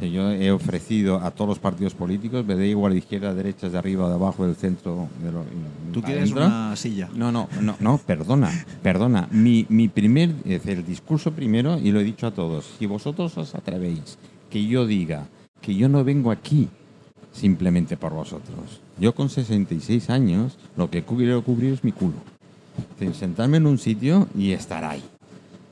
Yo he ofrecido a todos los partidos políticos, me da igual de izquierda, derecha, de arriba, de abajo, del centro. De lo, Tú quieres adentro. una silla. No, no, no, no, perdona, perdona. Mi, mi primer, el discurso primero, y lo he dicho a todos, si vosotros os atrevéis que yo diga que yo no vengo aquí simplemente por vosotros. Yo con 66 años, lo que quiero cubrir es mi culo. Sentarme en un sitio y estar ahí.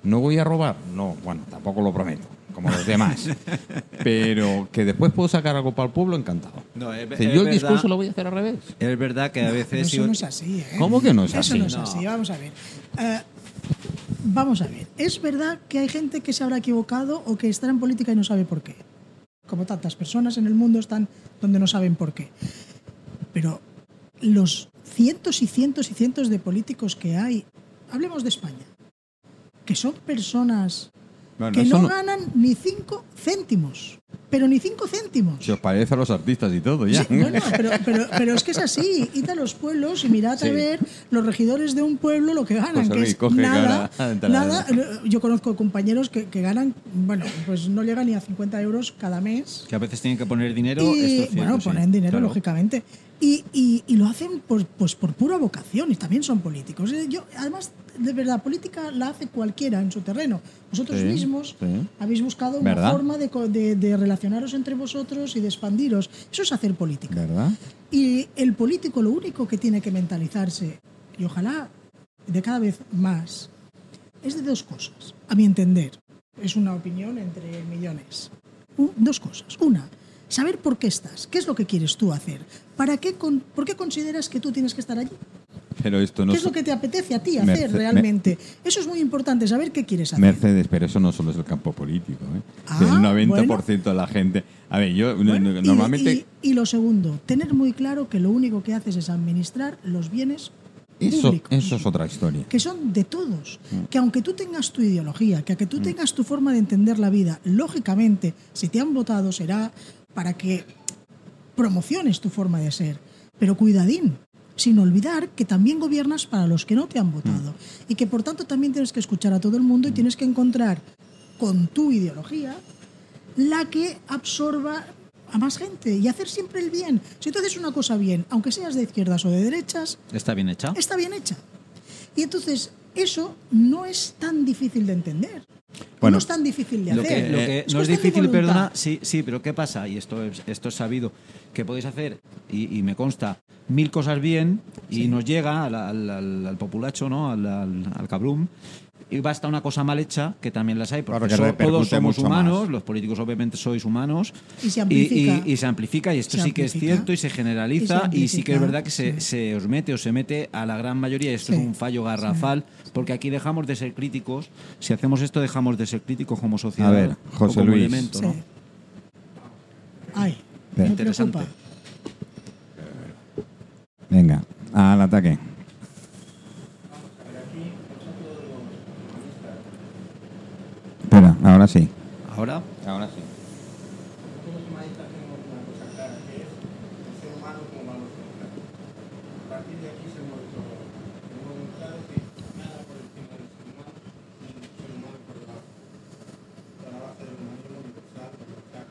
¿No voy a robar? No, bueno, tampoco lo prometo, como los demás. Pero que después puedo sacar algo para el pueblo, encantado. No, es, Es decir, es yo el verdad- discurso lo voy a hacer al revés. Es verdad que a veces... eso no es así, ¿eh? ¿Cómo que no es Eso así? no es así, vamos a ver. Eh, vamos a ver. Es verdad que hay gente que se habrá equivocado o que está en política y no sabe por qué. Como tantas personas en el mundo están donde no saben por qué. Pero los cientos y cientos y cientos de políticos que hay, hablemos de España, que son personas Bueno, que no, no- ganan ni cinco céntimos. Pero ni cinco céntimos. Si os parece a los artistas y todo, ya. Sí, no, no, pero, pero, pero es que es así. Id a los pueblos y mirad Sí. a ver los regidores de un pueblo lo que ganan, José que es coge nada, nada. Yo conozco compañeros que, que ganan, bueno, pues no llegan ni a 50 euros cada mes. Que a veces tienen que poner dinero. Y, cierto, bueno, sí, ponen dinero, claro. lógicamente. Y, y- y lo hacen por, pues por pura vocación y también son políticos. Eh, Yo, además, de verdad, política la hace cualquiera en su terreno. Vosotros Sí, mismos sí. habéis buscado una forma de, de- de relacionaros entre vosotros y de expandiros. Eso es hacer política. ¿Verdad? Y el político lo único que tiene que mentalizarse, y ojalá de cada vez más, es de dos cosas, a mi entender. Es una opinión entre millones. Un- dos cosas. Una, saber por qué estás, qué es lo que quieres tú hacer, ¿Para qué con- ¿por qué consideras que tú tienes que estar allí? Pero esto no ¿Qué es lo que te apetece a ti hacer realmente? Eso es muy importante, saber qué quieres hacer. Mercedes, pero eso no solo es el campo político. ¿eh? Ah, el 90% bueno. de la gente. A ver, yo Bueno, no- no- y- normalmente. y, y lo segundo, tener muy claro que lo único que haces es administrar los bienes eso, públicos. eso es otra historia. que son de todos. Mm. Que aunque tú tengas tu ideología, que aunque tú tengas tu forma de entender la vida, lógicamente, si te han votado será para que promociones tu forma de ser. Pero cuidadín, sin olvidar que también gobiernas para los que no te han votado. Mm. Y que por tanto también tienes que escuchar a todo el mundo y tienes que encontrar con tu ideología la que absorba a más gente y hacer siempre el bien. Si tú haces una cosa bien, aunque seas de izquierdas o de derechas, Está bien hecha. está bien hecha. Y entonces eso no es tan difícil de entender. Bueno, no es tan difícil de Lo hacer. que, lo que Es no es difícil, perdona, sí, sí, pero ¿qué pasa? Y esto es, esto es sabido, que podéis hacer, y, y me consta, mil cosas bien, y nos llega al, al- al- al populacho, ¿no? Al, al, al cabrum, y basta una cosa mal hecha, que también las hay, porque Claro so- todos somos humanos, más. los políticos obviamente sois humanos, Y se amplifica. y- y se amplifica, y esto Se sí que es amplifica. cierto, y se Y generaliza, se y, sí que es amplifica, verdad que se, sí. se os mete o se mete a la gran mayoría, y esto Sí, es un fallo garrafal, porque aquí dejamos de ser críticos, si hacemos esto dejamos de ser críticos como sociedad. A ver, o José como Luis. elemento, Sí. ¿no? Ay, me Interesante. preocupa. Venga, al ataque. Espera, ahora sí. Ahora, Ahora sí. Nosotros humanistas tenemos una cosa clara, que es el ser humano como valor central. A partir de aquí se mueve todo. Tenemos muy claro que nada por encima del ser humano, ni el ser humano por debajo. Está la base del humanismo universal, libertad.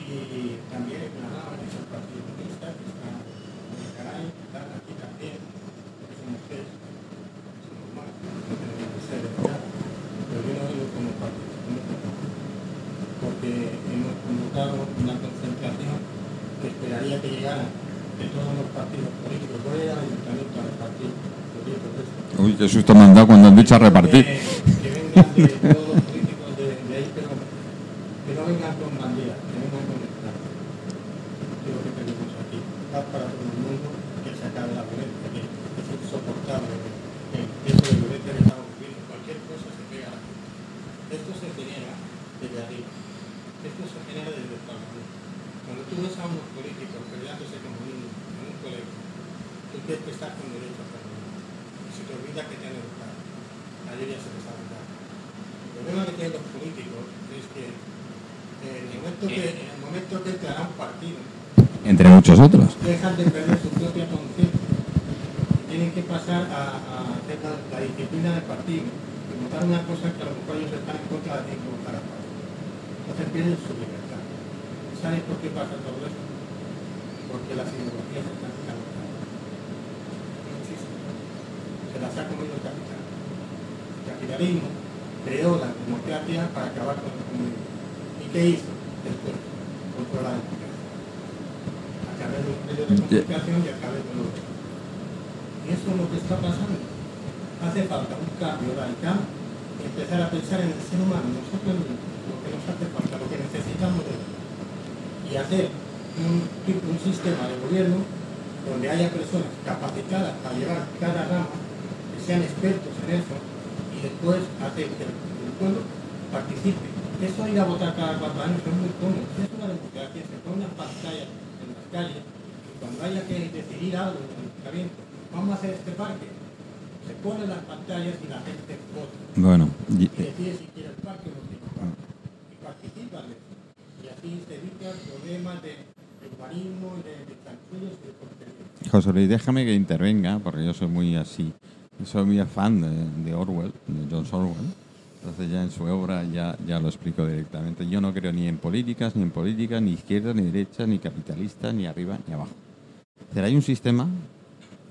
Y también es una dama que es el Partido Comunista, que está en el canal, están aquí también, que son ustedes, que son humanos, no tenemos que ser, ¿verdad? Pero yo no digo como Partido Comunista tampoco porque hemos convocado una concentración que esperaría que llegaran de todos los partidos políticos. Voy a ir al ayuntamiento a repartir folletos de estos. Uy, qué susto me han dado cuando han dicho a repartir. Que, que vengan de todos los políticos de, de ahí, pero que no vengan con banderas, que vengan con esperanza. Es lo que tenemos aquí. Paz para todo el mundo, que se acabe la violencia. Que desde arriba. Esto se genera desde el Parlamento. Cuando tú ves a unos políticos peleándose como niños en un colegio, tú crees que estás con derecho a hacerlo. Y se te olvida que te han educado. A ellos ya se les ha olvidado. El problema que tienen los políticos es que eh, en el momento que, en el momento que entrará un partido, Entre muchos otros. dejan de perder su propia conciencia tienen que pasar a, a hacer la, la disciplina del partido y votar una cosa que a lo mejor ellos están en contra de tienen que votar a favor. Entonces pierden su libertad. ¿Sabes por qué pasa todo esto? Porque las ideologías están caducadas. No existen. Se las ha comido el capital. El capitalismo creó la democracia para acabar con el comunismo. ¿Y qué hizo? Después, controlar la democracia a comunicación y a través de los... Y eso es lo que está pasando. Hace falta un cambio radical empezar a pensar en el ser humano, nosotros lo que nos hace falta, lo que necesitamos de. Y hacer un, un sistema de gobierno donde haya personas capacitadas para llevar cada rama, que sean expertos en eso, y después hacer que el, pueblo participe. Eso ir a votar cada cuatro años es muy cómodo. Es una democracia, se pone unas pantallas en las calles cuando haya que decidir algo en el ayuntamiento, vamos a hacer este parque, se ponen las pantallas y la gente vota Bueno, y- y decide si quiere el parque o no quiere el parque. Y participa de eso. Y así se evita problemas de urbanismo y de, de chanchullos y de. José Luis, déjame que intervenga, porque yo soy muy así. Soy muy fan de, de Orwell, de George Orwell. Entonces ya en su obra ya, ya lo explico directamente. Yo no creo ni en políticas, ni en política, ni izquierda, ni derecha, ni capitalista, ni arriba, ni abajo. Pero hay un sistema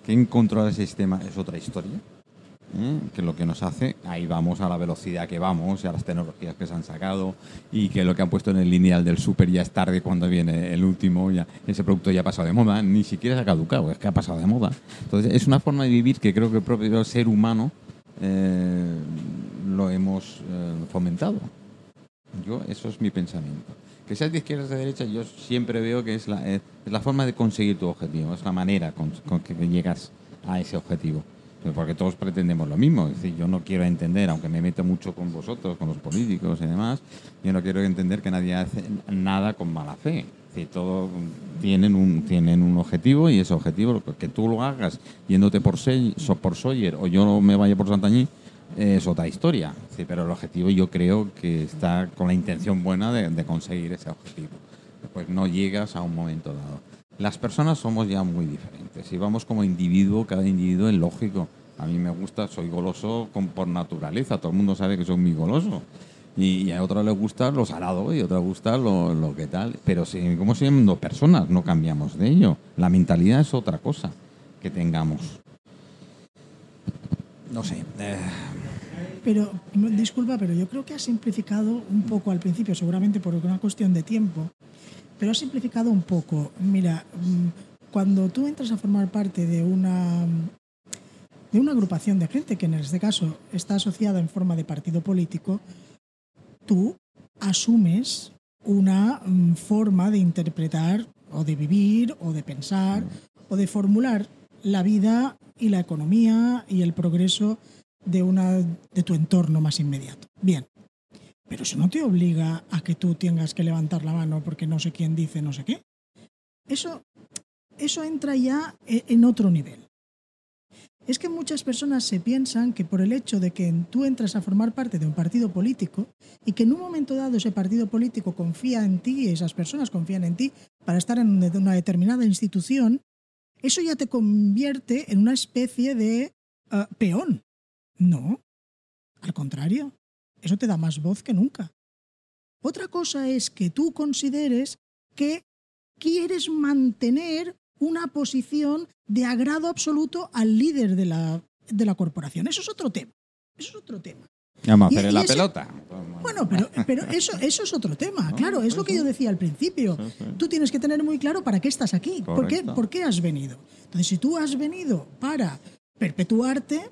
que en controlar ese sistema es otra historia. ¿eh? que lo que nos hace, ahí vamos a la velocidad que vamos y a las tecnologías que se han sacado y que lo que han puesto en el lineal del súper ya es tarde cuando viene el último, ya ese producto ya ha pasado de moda, ni siquiera se ha caducado, es que ha pasado de moda. Entonces es una forma de vivir que creo que el propio ser humano eh, lo hemos eh, fomentado. Yo, eso es mi pensamiento. Que seas de izquierda o de derecha, yo siempre veo que es la, es la forma de conseguir tu objetivo, es la manera con, con que llegas a ese objetivo. Porque todos pretendemos lo mismo. Es decir, yo no quiero entender, aunque me meto mucho con vosotros, con los políticos y demás, yo no quiero entender que nadie hace nada con mala fe. Es decir, todos tienen un, tienen un objetivo y ese objetivo, que tú lo hagas yéndote por, Se- so- por Sawyer o yo me vaya por Santañí, es otra historia. Sí, pero el objetivo yo creo que está con la intención buena de, de conseguir ese objetivo. Pues no llegas a un momento dado. Las personas somos ya muy diferentes. Si vamos como individuo, cada individuo es lógico. A mí me gusta, soy goloso con- por naturaleza. Todo el mundo sabe que soy muy goloso. Y, a otros les gusta lo salado y a otros les gusta lo, lo que tal. Pero si, como siendo personas, no cambiamos de ello. La mentalidad es otra cosa que tengamos. No sé. eh, Pero, disculpa, pero yo creo que has simplificado un poco al principio, seguramente por una cuestión de tiempo, pero has simplificado un poco. Mira, mm, cuando tú entras a formar parte de una, de una agrupación de gente, que en este caso está asociada en forma de partido político, tú asumes una mm, forma de interpretar o de vivir o de pensar o de formular la vida y la economía y el progreso de, una, de tu entorno más inmediato. Bien, pero eso no te obliga a que tú tengas que levantar la mano porque no sé quién dice no sé qué. Eso, eso entra ya e- en otro nivel. Es que muchas personas se piensan que por el hecho de que tú entras a formar parte de un partido político y que en un momento dado ese partido político confía en ti, esas personas confían en ti para estar en una determinada institución, eso ya te convierte en una especie de ah, peón. No, al contrario, eso te da más voz que nunca. Otra cosa es que tú consideres que quieres mantener una posición de agrado absoluto al líder de la, de la corporación. Eso es otro tema. Eso es otro tema. Vamos a hacer la ese- pelota. Bueno, pero, pero eso, eso es otro tema, claro, es lo que yo decía al principio. Tú tienes que tener muy claro para qué estás aquí, por qué, por qué has venido. Entonces, si tú has venido para perpetuarte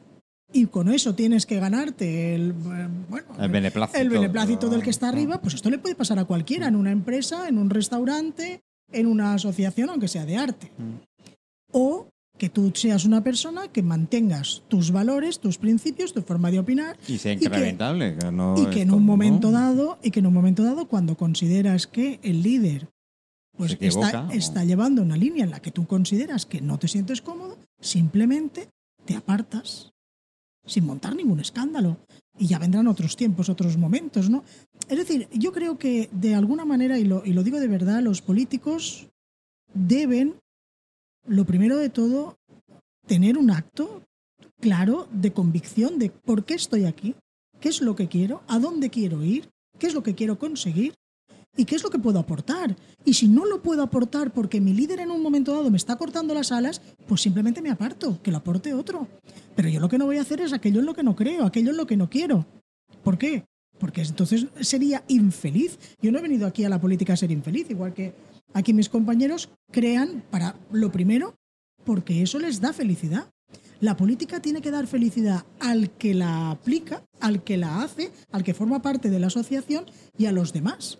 y con eso tienes que ganarte el, eh, bueno, El beneplácito. el beneplácito del que está arriba, pues esto le puede pasar a cualquiera, en una empresa, en un restaurante, en una asociación, aunque sea de arte. O que tú seas una persona que mantengas tus valores, tus principios, tu forma de opinar Y sea que- incrementable. que no y que en un momento ¿no? dado y que en un momento dado cuando consideras que el líder pues equivoca, está, está llevando una línea en la que tú consideras que no te sientes cómodo, simplemente te apartas sin montar ningún escándalo. Y ya vendrán otros tiempos, otros momentos, ¿no? Es decir, yo creo que de alguna manera, y lo, y lo digo de verdad, los políticos deben, lo primero de todo, tener un acto claro de convicción de por qué estoy aquí, qué es lo que quiero, a dónde quiero ir, qué es lo que quiero conseguir y qué es lo que puedo aportar. Y si no lo puedo aportar porque mi líder en un momento dado me está cortando las alas, pues simplemente me aparto, que lo aporte otro. Pero yo lo que no voy a hacer es aquello en lo que no creo, aquello en lo que no quiero. ¿Por qué? Porque entonces sería infeliz. Yo no he venido aquí a la política a ser infeliz, igual que aquí mis compañeros crean para lo primero, porque eso les da felicidad. La política tiene que dar felicidad al que la aplica, al que la hace, al que forma parte de la asociación y a los demás.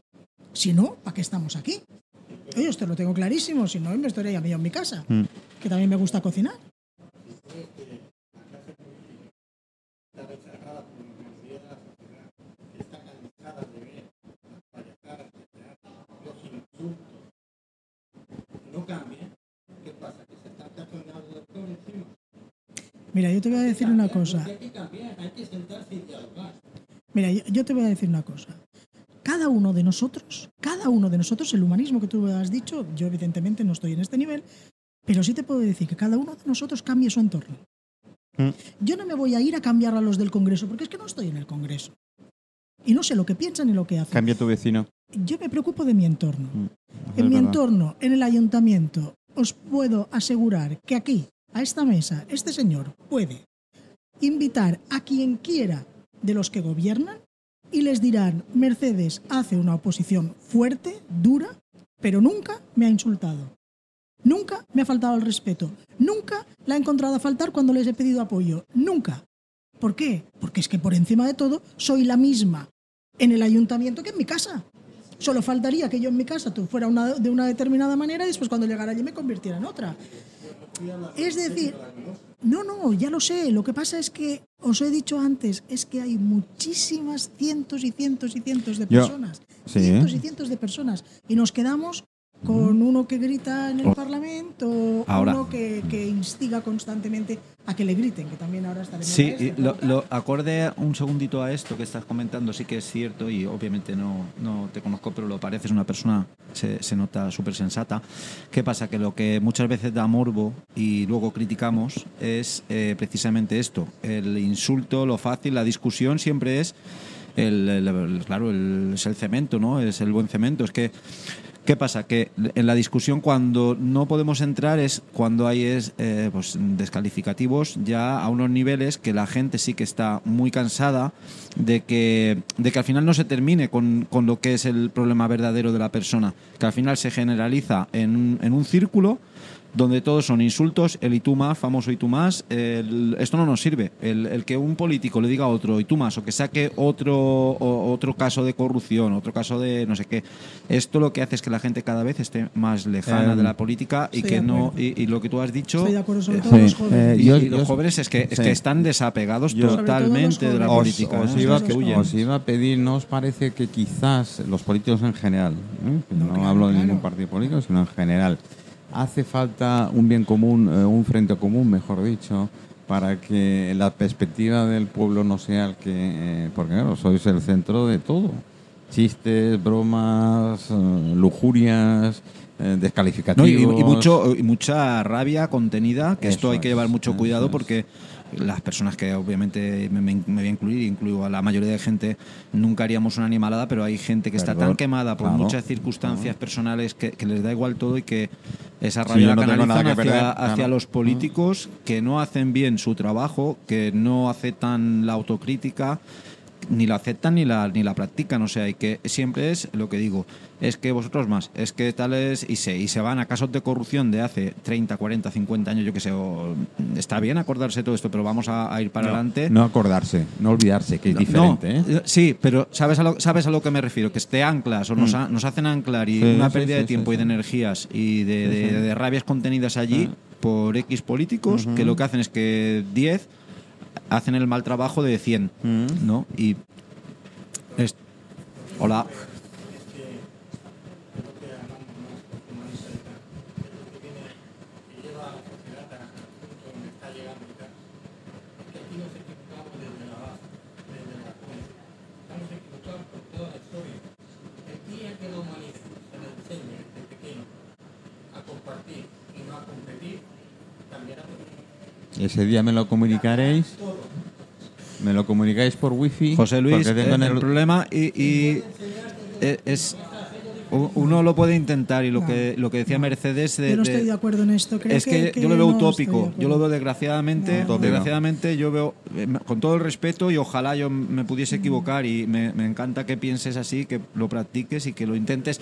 Si no, ¿para qué estamos aquí? Oye, esto lo tengo clarísimo, si no, me estaría yo en mi casa, Mm. que también me gusta cocinar. está rechazada por la mayoría de la sociedad, que está cansada de ver las payasadas de teatro, los insultos. No cambia. ¿Qué pasa? Que se están cachondeando de todo encima. Mira, yo te voy a decir una cosa. Hay que cambiar, hay que sentarse y dialogar. Mira, yo, te voy a decir una cosa. Cada uno de nosotros, cada uno de nosotros, el humanismo que tú has dicho, yo evidentemente no estoy en este nivel, pero sí te puedo decir que cada uno de nosotros cambie su entorno. Mm. Yo no me voy a ir a cambiar a los del Congreso, porque es que no estoy en el Congreso. Y no sé lo que piensan ni lo que hacen. Cambia tu vecino. Yo me preocupo de mi entorno. Es En mi verdad. entorno, en el ayuntamiento, os puedo asegurar que aquí, a esta mesa, este señor puede invitar a quien quiera de los que gobiernan y les dirán, Mercedes hace una oposición fuerte, dura, pero nunca me ha insultado. Nunca me ha faltado el respeto. Nunca la he encontrado a faltar cuando les he pedido apoyo. Nunca. ¿Por qué? Porque es que por encima de todo soy la misma en el ayuntamiento que en mi casa. Solo faltaría que yo en mi casa tú fuera una- de una determinada manera y después cuando llegara allí me convirtiera en otra. Es decir, no, no, ya lo sé. Lo que pasa es que, os he dicho antes, es que hay muchísimas cientos y cientos y cientos de Yo- personas. sí, cientos ¿eh? y cientos de personas. Y nos quedamos con uno que grita en el Oh. Parlamento, Ahora. uno que, que instiga constantemente a que le griten, que también ahora está de Sí, esto, y lo, lo- acorde un segundito a esto que estás comentando, sí que es cierto y obviamente no, no te conozco, pero lo pareces una persona, se, se nota súper sensata. ¿Qué pasa? Que lo que muchas veces da morbo y luego criticamos es eh, precisamente esto, el insulto, lo fácil, la discusión siempre es el, el- el- claro, el, es el cemento, ¿no? Es el buen cemento. Es que ¿Qué pasa? Que en la discusión cuando no podemos entrar es cuando hay es, eh, pues, descalificativos ya a unos niveles que la gente sí que está muy cansada de que, de que al final no se termine con, con lo que es el problema verdadero de la persona, que al final se generaliza en, en un círculo donde todos son insultos, el y tú más, famoso y tú más, el- esto no nos sirve. El, el que un político le diga a otro y tú más, o que saque otro, o- otro caso de corrupción, otro caso de no sé qué, esto lo que hace es que la gente cada vez esté más lejana Eh, de la política y que de no, acuerdo. y, y lo que tú has dicho, Estoy de acuerdo, sobre eh, todo los jóvenes. eh, y, yo- y los yo- jóvenes es que, es que están desapegados Yo- totalmente de la jóvenes. política. Os, ¿eh? os iba, Los jóvenes. os iba a pedir, ¿no os parece que quizás los políticos en general, ¿eh? Que no, No, claro, hablo de claro. ningún partido político, sino en general, hace falta un bien común, eh, un frente común, mejor dicho, para que la perspectiva del pueblo no sea el que... eh, porque claro, sois el centro de todo. Chistes, bromas, eh, lujurias, No, y, descalificativos... y mucho, y mucha rabia contenida, que esto hay que llevar mucho cuidado es. Las personas que obviamente me, me- me voy a incluir, incluyo a la mayoría de gente, nunca haríamos una animalada, pero hay gente que está tan quemada por claro, muchas circunstancias personales que, que les da igual todo y que esa rabia la no canalizan hacia, perder, hacia claro. los políticos que no hacen bien su trabajo, que no aceptan la autocrítica ni la aceptan ni la, ni la practican. O sea, y que siempre es lo que digo, es que vosotros más, es que tales, y se, y se van a casos de corrupción de hace 30, 40, 50 años, yo que sé, o- está bien acordarse todo esto, pero vamos a, a ir para adelante. No acordarse, no olvidarse, que es diferente. No, ¿eh? Sí, pero ¿sabes a, lo, ¿sabes a lo que me refiero? Que te anclas o nos, ha- nos hacen anclar y Mm. Sí, una sí, pérdida sí, de tiempo y de energías y de, de- sí. de rabias contenidas allí por X políticos que lo que hacen es que 10 hacen el mal trabajo de 100, Mm. ¿no? Y... es- Hola. El día que la humanidad se le enseñe desde pequeño a compartir y no a competir, cambiará todo. Ese día me lo comunicaréis. Me lo comunicáis por wifi. José Luis, porque tengo eh, el, problema y, y, eh, es... Uno lo puede intentar y lo que, lo que decía Mercedes... de- Yo no de- estoy de acuerdo en esto. Creo es que, yo lo veo no utópico. Yo lo veo desgraciadamente. No. Desgraciadamente yo veo, eh, con todo el respeto y ojalá yo me pudiese equivocar y me, me encanta que pienses así, que lo practiques y que lo intentes.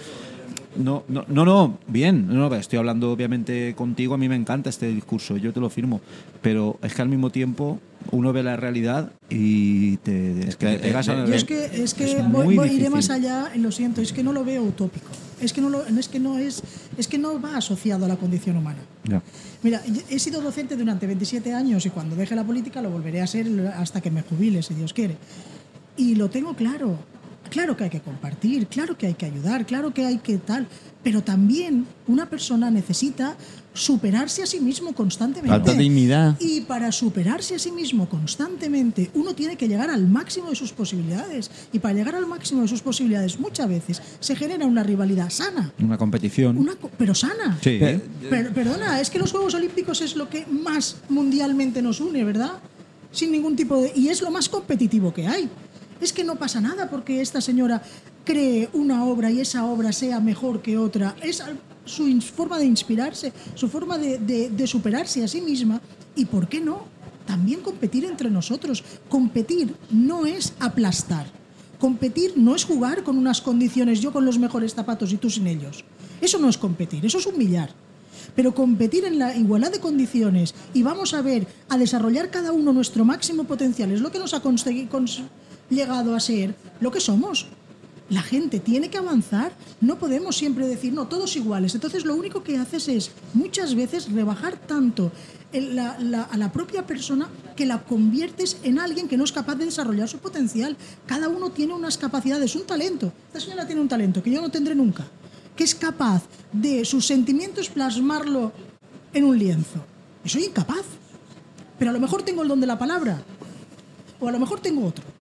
No, no, no, no, bien. No, no, estoy hablando obviamente contigo. A mí me encanta este discurso, yo te lo firmo. Pero es que al mismo tiempo uno ve la realidad y te, es que te pegas a- Yo es que, es que es voy- voy- iré más allá, y lo siento, es que no lo veo utópico. Es que no, lo- es, que no es, es que no va asociado a la condición humana. Ya. Mira, he sido docente durante 27 años y cuando deje la política lo volveré a ser hasta que me jubile, si Dios quiere. Y lo tengo claro. Claro que hay que compartir, claro que hay que ayudar, claro que hay que tal. Pero también una persona necesita superarse a sí mismo constantemente. Falta dignidad. Y para superarse a sí mismo constantemente, uno tiene que llegar al máximo de sus posibilidades. Y para llegar al máximo de sus posibilidades, muchas veces se genera una rivalidad sana, Una competición. una, co- pero sana. Sí. Per- perdona, es que los Juegos Olímpicos es lo que más mundialmente nos une, ¿verdad? Sin ningún tipo de... Y es lo más competitivo que hay. Es que no pasa nada porque esta señora cree una obra y esa obra sea mejor que otra. Es su forma de inspirarse, su forma de, de- superarse a sí misma. ¿Y por qué no? También competir entre nosotros. Competir no es aplastar. Competir no es jugar con unas condiciones, yo con los mejores zapatos y tú sin ellos. Eso no es competir, eso es humillar. Pero competir en la igualdad de condiciones y vamos a ver, a desarrollar cada uno nuestro máximo potencial, es lo que nos ha consegui- cons- llegado a ser lo que somos. La gente tiene que avanzar, no podemos siempre decir, no, todos iguales. Entonces lo único que haces es muchas veces rebajar tanto a la propia persona que la conviertes en alguien que no es capaz de desarrollar su potencial. Cada uno tiene unas capacidades, un talento. Esta señora tiene un talento que yo no tendré nunca, que es capaz de sus sentimientos plasmarlo en un lienzo. Y soy incapaz. Pero a lo mejor tengo el don de la palabra, o a lo mejor tengo otro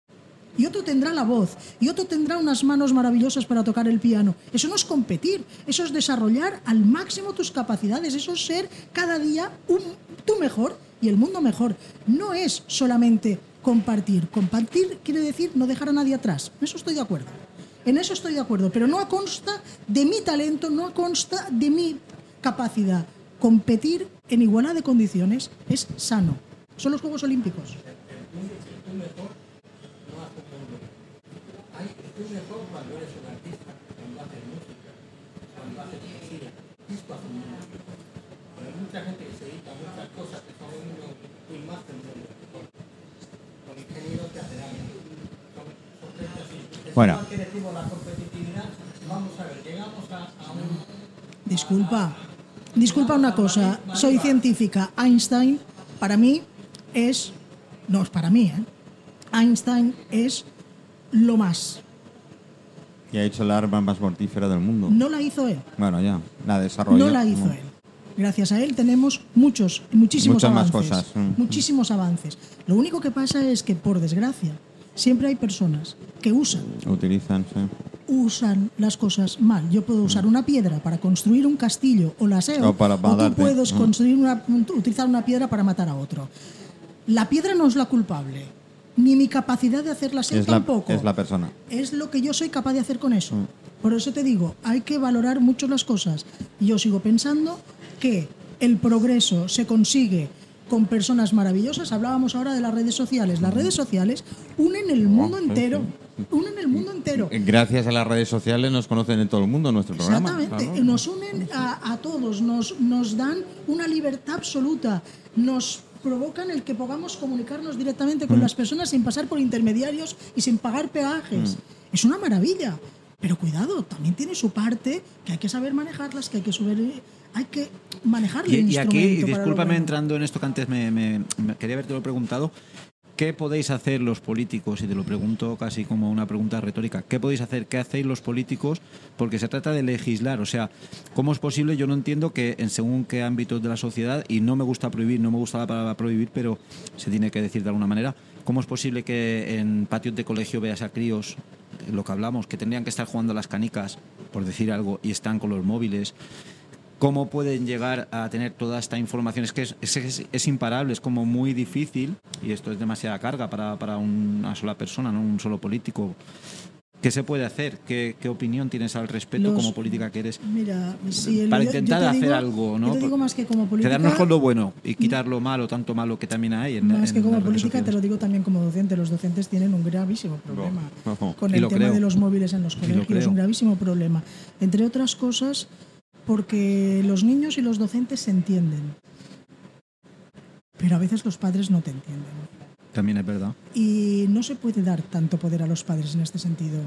y otro tendrá la voz, y otro tendrá unas manos maravillosas para tocar el piano. Eso no es competir, eso es desarrollar al máximo tus capacidades, eso es ser cada día un, tú mejor y el mundo mejor. No es solamente compartir. Compartir quiere decir no dejar a nadie atrás. En eso estoy de acuerdo. En eso estoy de acuerdo, pero no consta de mi talento, no consta de mi capacidad. Competir en igualdad de condiciones es sano. Son los Juegos Olímpicos. Hay, es mejor cuando eres un artista, cuando haces música, cuando haces poesía. Esto hace un mundo. Pero hay mucha gente que se dedica a muchas cosas que son unos un máster de Con ingenieros que hacen. Es Bueno. que decimos la competitividad, vamos a ver, llegamos a, a un Disculpa, disculpa una cosa, soy científica. Einstein, para mí, es. No es para mí, ¿eh? Einstein es lo más. Y ha hecho la arma más mortífera del mundo. No la hizo él, Bueno, ya, la desarrolló. no la hizo él. Gracias a él tenemos muchos, muchísimos Muchas más avances. cosas, mm. Muchísimos avances. Lo único que pasa es que, por desgracia, siempre hay personas que usan Utilizan, sí. usan las cosas mal. Yo puedo usar una piedra para construir un castillo o la SEO, O para o tú puedes Mm. construir una, utilizar una piedra para matar a otro. La piedra no es la culpable, ni mi capacidad de hacerla SEO Es la, tampoco. es la persona. Es lo que yo soy capaz de hacer con eso. Mm. Por eso te digo, hay que valorar mucho las cosas. Yo sigo pensando que el progreso se consigue con personas maravillosas. Hablábamos ahora de las redes sociales. Las redes sociales unen el mundo entero. Unen el mundo entero. Gracias a las redes sociales nos conocen en todo el mundo nuestro programa. Exactamente. claro. Nos unen a, a todos, nos, nos dan una libertad absoluta, nos provocan el que podamos comunicarnos directamente Mm. con las personas sin pasar por intermediarios y sin pagar peajes. Mm. Es una maravilla. Pero cuidado, también tiene su parte que hay que saber manejarlas, que hay que saber, hay que manejar el Y, aquí, discúlpame entrando en esto que antes me, me- me quería haberte lo preguntado. ¿Qué podéis hacer los políticos? Y te lo pregunto casi como una pregunta retórica. ¿Qué podéis hacer? ¿Qué hacéis los políticos? Porque se trata de legislar. O sea, ¿cómo es posible? Yo no entiendo que en según qué ámbitos de la sociedad, y no me gusta prohibir, no me gusta la palabra prohibir, pero se tiene que decir de alguna manera, ¿cómo es posible que en patios de colegio veas a críos, lo que hablamos, que tendrían que estar jugando a las canicas, por decir algo, y están con los móviles? Cómo pueden llegar a tener toda esta información. Es que es, es- es- imparable, es como muy difícil y esto es demasiada carga para, para una sola persona, no un solo político. ¿Qué se puede hacer? ¿Qué, qué opinión tienes al respecto Los- como política que eres? Mira, si el- para yo- yo intentar te hacer digo- algo, ¿no? Yo te digo más que como política. Quedarnos con lo bueno y quitar lo malo, tanto malo que también hay en Más en que como política, te lo digo también como docente. Los docentes tienen un gravísimo problema Ojo. con Y el lo tema creo. de los móviles en los lo colegios. creo. Un gravísimo problema. Entre otras cosas, porque los niños y los docentes se entienden. Pero a veces los padres no te entienden. También es verdad. Y no se puede dar tanto poder a los padres en este sentido.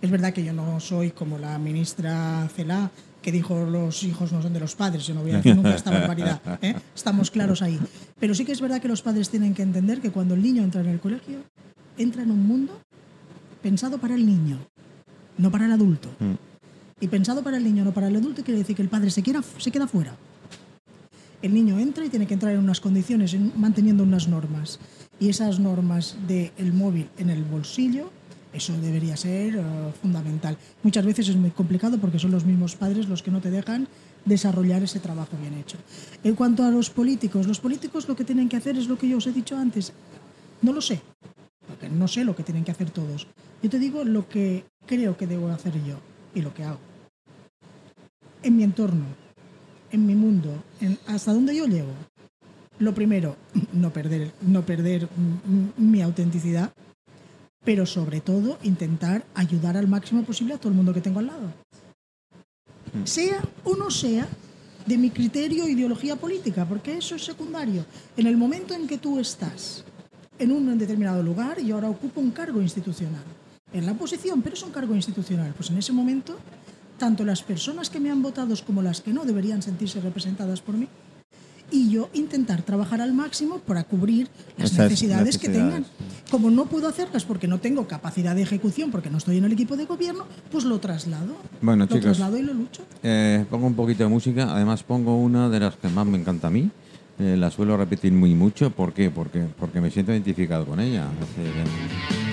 Es verdad que yo no soy como la ministra Celá, que dijo los hijos no son de los padres. Yo no voy a decir nunca esta barbaridad. ¿eh? Estamos claros ahí. Pero sí que es verdad que los padres tienen que entender que cuando el niño entra en el colegio, entra en un mundo pensado para el niño, no para el adulto. Y pensado para el niño, no para el adulto, quiere decir que el padre se, quiera, se queda fuera. El niño entra y tiene que entrar en unas condiciones, en- manteniendo unas normas. Y esas normas del móvil en el bolsillo, eso debería ser eh, fundamental. Muchas veces es muy complicado porque son los mismos padres los que no te dejan desarrollar ese trabajo bien hecho. En cuanto a los políticos, los políticos lo que tienen que hacer es lo que yo os he dicho antes. No lo sé, porque no sé lo que tienen que hacer todos. Yo te digo lo que creo que debo hacer yo y lo que hago. En mi entorno, en mi mundo, en hasta donde yo llego. Lo primero, no perder, no perder mm, mm, mi autenticidad, pero sobre todo intentar ayudar al máximo posible a todo el mundo que tengo al lado. Sea o no sea de mi criterio o ideología política, porque eso es secundario. En el momento en que tú estás en un determinado lugar y ahora ocupo un cargo institucional, en la oposición, pero es un cargo institucional, pues en ese momento, tanto las personas que me han votado como las que no deberían sentirse representadas por mí, y yo intentar trabajar al máximo para cubrir las Esas necesidades, que tengan. Como no puedo hacerlas porque no tengo capacidad de ejecución, porque no estoy en el equipo de gobierno, pues lo traslado. Bueno, lo chicos. traslado y lo lucho. Eh, pongo un poquito de música, además pongo una de las que más me encanta a mí. Eh, la suelo repetir muy mucho, ¿por qué? Porque, porque me siento identificado con ella. Es eh,